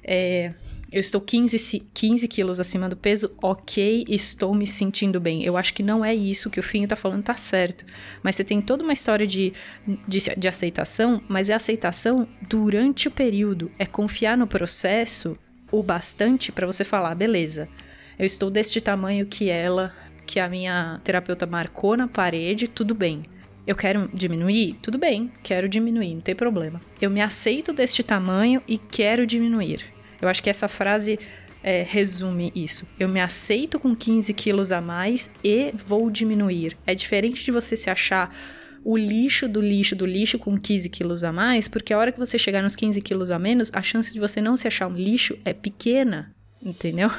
é, eu estou 15, 15 quilos acima do peso, ok, estou me sentindo bem. Eu acho que não é isso que o Finho tá falando, tá certo. Mas você tem toda uma história de, de, de aceitação, mas é aceitação durante o período. É confiar no processo o bastante para você falar, beleza, eu estou deste tamanho que ela, que a minha terapeuta marcou na parede, tudo bem. Eu quero diminuir? Tudo bem, quero diminuir, não tem problema. Eu me aceito deste tamanho e quero diminuir. Eu acho que essa frase é, resume isso. Eu me aceito com 15 quilos a mais e vou diminuir. É diferente de você se achar o lixo do lixo do lixo com 15 quilos a mais, porque a hora que você chegar nos 15 quilos a menos, a chance de você não se achar um lixo é pequena, entendeu?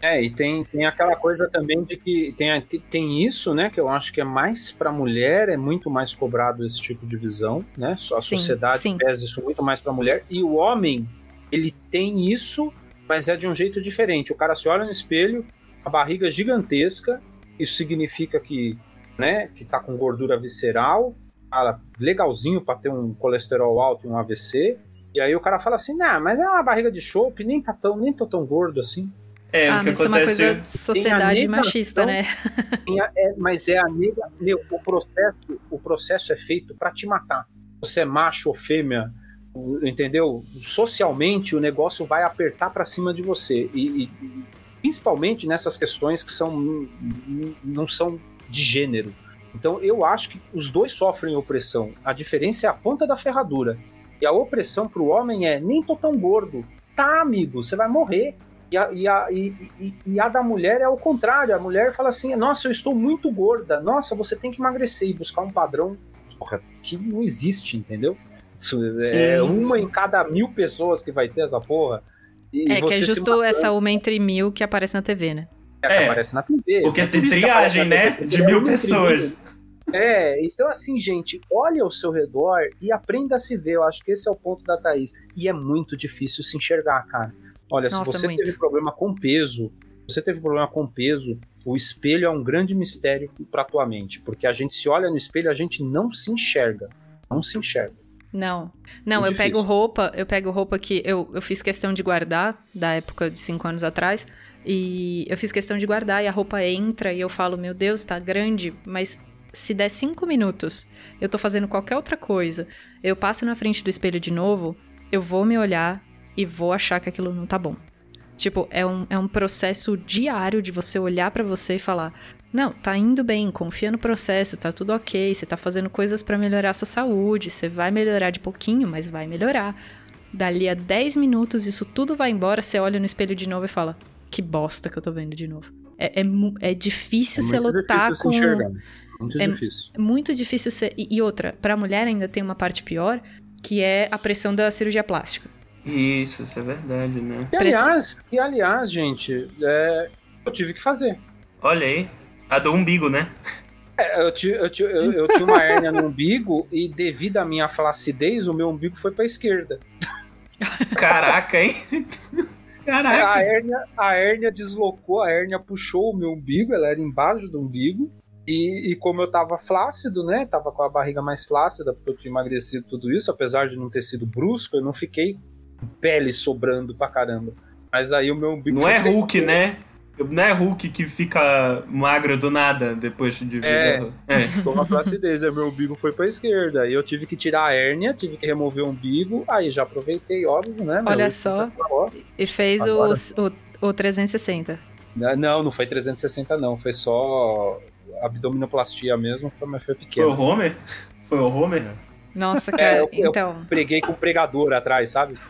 É, e tem, tem aquela coisa também de que tem, tem isso, né, que eu acho que é mais para mulher, é muito mais cobrado esse tipo de visão, né? A sim, sociedade sim. pesa isso muito mais para mulher e o homem, ele tem isso, mas é de um jeito diferente. O cara se olha no espelho, a barriga gigantesca, isso significa que né, que tá com gordura visceral, cara, legalzinho para ter um colesterol alto e um AVC. E aí o cara fala assim, nah, mas é uma barriga de chope, nem tá tão, nem tô tão gordo assim. É, ah, o que mas acontece... é uma coisa de sociedade machista, né? A, é, mas é a nega, meu, o processo, o processo é feito para te matar. Você é macho ou fêmea, entendeu? Socialmente o negócio vai apertar para cima de você e, e, principalmente nessas questões que são não são de gênero. Então eu acho que os dois sofrem opressão. A diferença é a ponta da ferradura. E a opressão para o homem é nem tô tão gordo. Tá, amigo, você vai morrer. E a, e, a, e, e, a da mulher é o contrário. A mulher fala assim: nossa, eu estou muito gorda. Nossa, você tem que emagrecer e buscar um padrão que não existe, entendeu? É uma em cada mil pessoas que vai ter essa porra. E é, que é justo essa uma entre mil que aparece na TV, né? É, é, aparece na TV. Porque é tem triagem, né? De mil pessoas. É, então assim, gente, olha ao seu redor e aprenda a se ver. Eu acho que esse é o ponto da Thaís. E é muito difícil se enxergar, cara. Olha, Nossa, se você muito. teve problema com peso, você teve problema com peso, o espelho é um grande mistério para tua mente, porque a gente se olha no espelho, a gente não se enxerga, não se enxerga. Não, não, Muito eu difícil. pego roupa, eu pego roupa que eu, eu fiz questão de guardar da época de cinco anos atrás. E eu fiz questão de guardar e a roupa entra e eu falo, meu Deus, tá grande, mas se der cinco minutos, eu tô fazendo qualquer outra coisa, eu passo na frente do espelho de novo, eu vou me olhar e vou achar que aquilo não tá bom. Tipo, é um, é um processo diário de você olhar para você e falar: não, tá indo bem, confia no processo, tá tudo ok, você tá fazendo coisas para melhorar a sua saúde, você vai melhorar de pouquinho, mas vai melhorar. Dali a 10 minutos, isso tudo vai embora, você olha no espelho de novo e fala: que bosta que eu tô vendo de novo. É, é, é difícil é você lutar difícil com. Se enxergar. Muito é difícil. Muito difícil ser. E, e outra, pra mulher ainda tem uma parte pior, que é a pressão da cirurgia plástica. Isso, isso é verdade, né? E aliás, e, aliás gente, é, eu tive que fazer. Olha aí. A do umbigo, né? É, eu, eu, eu, eu tinha uma hérnia no umbigo e devido à minha flacidez, o meu umbigo foi pra esquerda. Caraca, hein? Caraca. A hérnia, a hérnia deslocou, a hérnia puxou o meu umbigo, ela era embaixo do umbigo. E, e, como eu tava flácido, né? Tava com a barriga mais flácida, porque eu tinha emagrecido tudo isso, apesar de não ter sido brusco, eu não fiquei pele sobrando pra caramba. Mas aí o meu umbigo. Não é Hulk, né? Não é Hulk que fica magro do nada depois de é, é. com uma flacidez. aí meu umbigo foi pra esquerda. Aí eu tive que tirar a hérnia, tive que remover o umbigo. Aí já aproveitei, óbvio, né? Olha só. E fez Agora... o, o 360. Não, não foi 360, não. Foi só abdominoplastia mesmo, foi, mas foi pequeno. Foi o Homer? Foi o Homer? Nossa, cara, é, eu, então. Eu preguei com o pregador atrás, sabe? <laughs>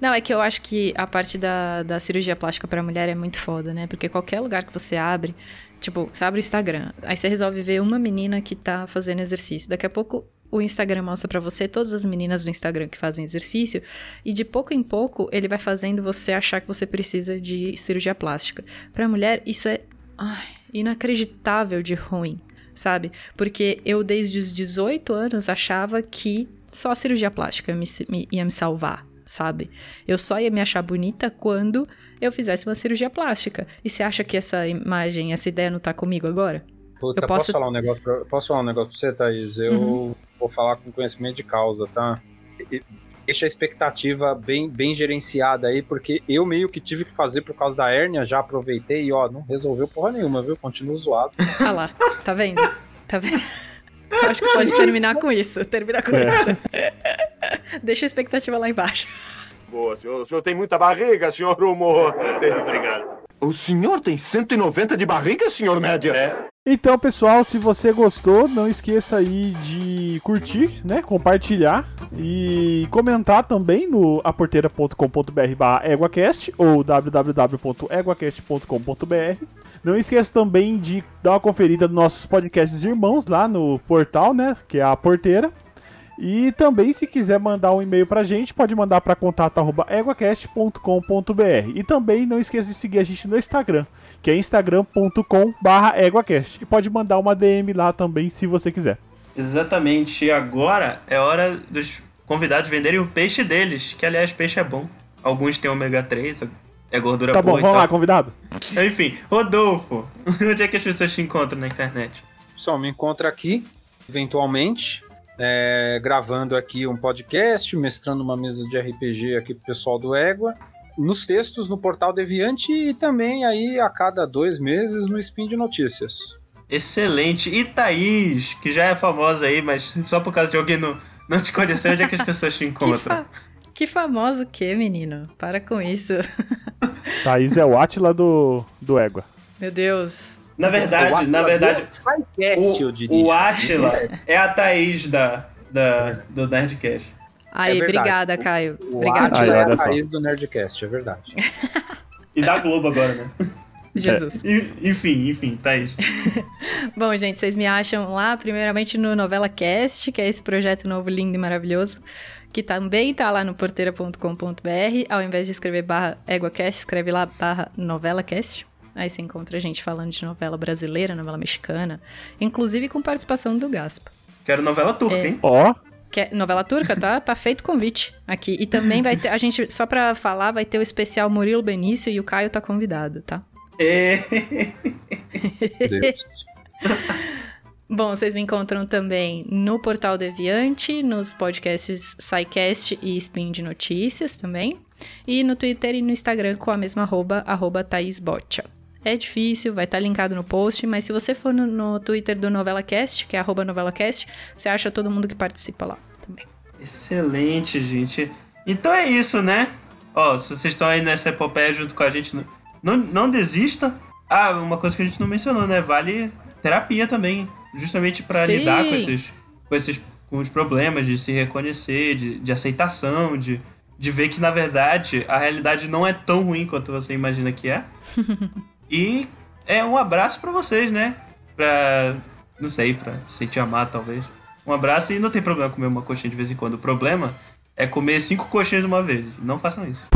Não, é que eu acho que a parte da, da cirurgia plástica para mulher é muito foda, né? Porque qualquer lugar que você abre, tipo, você abre o Instagram, aí você resolve ver uma menina que tá fazendo exercício. Daqui a pouco o Instagram mostra para você todas as meninas do Instagram que fazem exercício e de pouco em pouco ele vai fazendo você achar que você precisa de cirurgia plástica. Para mulher isso é ai, inacreditável de ruim, sabe? Porque eu desde os 18 anos achava que só a cirurgia plástica me, me, ia me salvar, sabe? Eu só ia me achar bonita quando eu fizesse uma cirurgia plástica. E você acha que essa imagem, essa ideia não tá comigo agora? Puta, Eu posso... posso- falar um negócio pra... posso falar um negócio pra você, Thaís? Eu Uhum. vou falar com conhecimento de causa, tá? E- Deixa a expectativa bem, bem gerenciada aí, porque eu meio que tive que fazer por causa da hérnia, já aproveitei e ó, não resolveu porra nenhuma, viu? Continuo zoado. <laughs> Ah lá, tá vendo? Tá vendo? Acho que pode terminar com isso. Terminar com É. isso. <laughs> Deixa a expectativa lá embaixo. Boa, senhor. O senhor tem muita barriga, senhor Humor. Obrigado. O senhor tem 190 de barriga, senhor Média? É. Então, pessoal, se você gostou, não esqueça aí de curtir, né, compartilhar e comentar também no aporteira.com.br barra EguaCast ou www.eguacast.com.br. Não esqueça também de dar uma conferida nos nossos podcasts irmãos lá no portal, né, que é a Porteira. E também, se quiser mandar um e-mail pra gente, pode mandar para contato@eguacast.com.br. E também não esqueça de seguir a gente no Instagram, que é instagram.com/eguacast. E pode mandar uma DM lá também, se você quiser. Exatamente. E agora é hora dos convidados venderem o peixe deles, que aliás, peixe é bom. Alguns têm ômega 3, é gordura Tá boa bom, e vamos tal. lá, convidado. <laughs> Enfim, Rodolfo, <laughs> onde é que as pessoas te encontram na internet? Pessoal, me encontra aqui, eventualmente, é, gravando aqui um podcast, mestrando uma mesa de RPG aqui pro pessoal do Égua, nos textos no Portal Deviante e também aí a cada dois meses no Spin de Notícias. Excelente. E Thaís, que já é famosa aí, mas só por causa de alguém não, não te conhecer, onde é que as pessoas te Que, encontram? fa... que famoso o que, menino? Para com isso. <laughs> Thaís é o Atila do, do Égua. Meu Deus. Na verdade, na verdade, diria. o, o Atila é a Thaís da, da, do Nerdcast. Aí, verdade. obrigada, Caio. Obrigada. Aí, Atila é a raiz do Nerdcast, é verdade. E da Globo agora, né? <laughs> Jesus. E- Enfim, enfim, Thaís. <laughs> Bom, gente, vocês me acham lá, primeiramente no Novela Cast, que é esse projeto novo, lindo e maravilhoso, que também tá lá no porteira.com.br. Ao invés de escrever barra EguaCast, escreve lá barra NovelaCast. Aí você encontra a gente falando de novela brasileira, novela mexicana, inclusive com participação do Gaspa. Quero novela turca, É. hein? Ó, Que é novela turca, tá? Tá feito convite aqui. E também vai ter, a gente, só pra falar, vai ter o especial Murilo Benício e o Caio tá convidado, tá? É. Deus. Bom, vocês me encontram também no Portal Deviante, nos podcasts SciCast e Spin de Notícias também. E no Twitter e no Instagram com a mesma arroba, arroba. É difícil, vai estar linkado no post, mas se você for no, no Twitter do NovelaCast, que é arroba NovelaCast, você acha todo mundo que participa lá. Excelente, gente. Então é isso, né? Ó, se vocês estão aí nessa epopeia junto com a gente, não, não, não desista. Ah, uma coisa que a gente não mencionou, né? Vale terapia também. Justamente pra Sim. lidar com esses, com esses com os problemas de se reconhecer, de, de aceitação, de, de ver que, na verdade, a realidade não é tão ruim quanto você imagina que é. <laughs> e é um abraço pra vocês, né? Pra, não sei, pra se sentir amado, talvez. Um abraço e não tem problema comer uma coxinha de vez em quando. O problema é comer cinco coxinhas de uma vez. Não façam isso.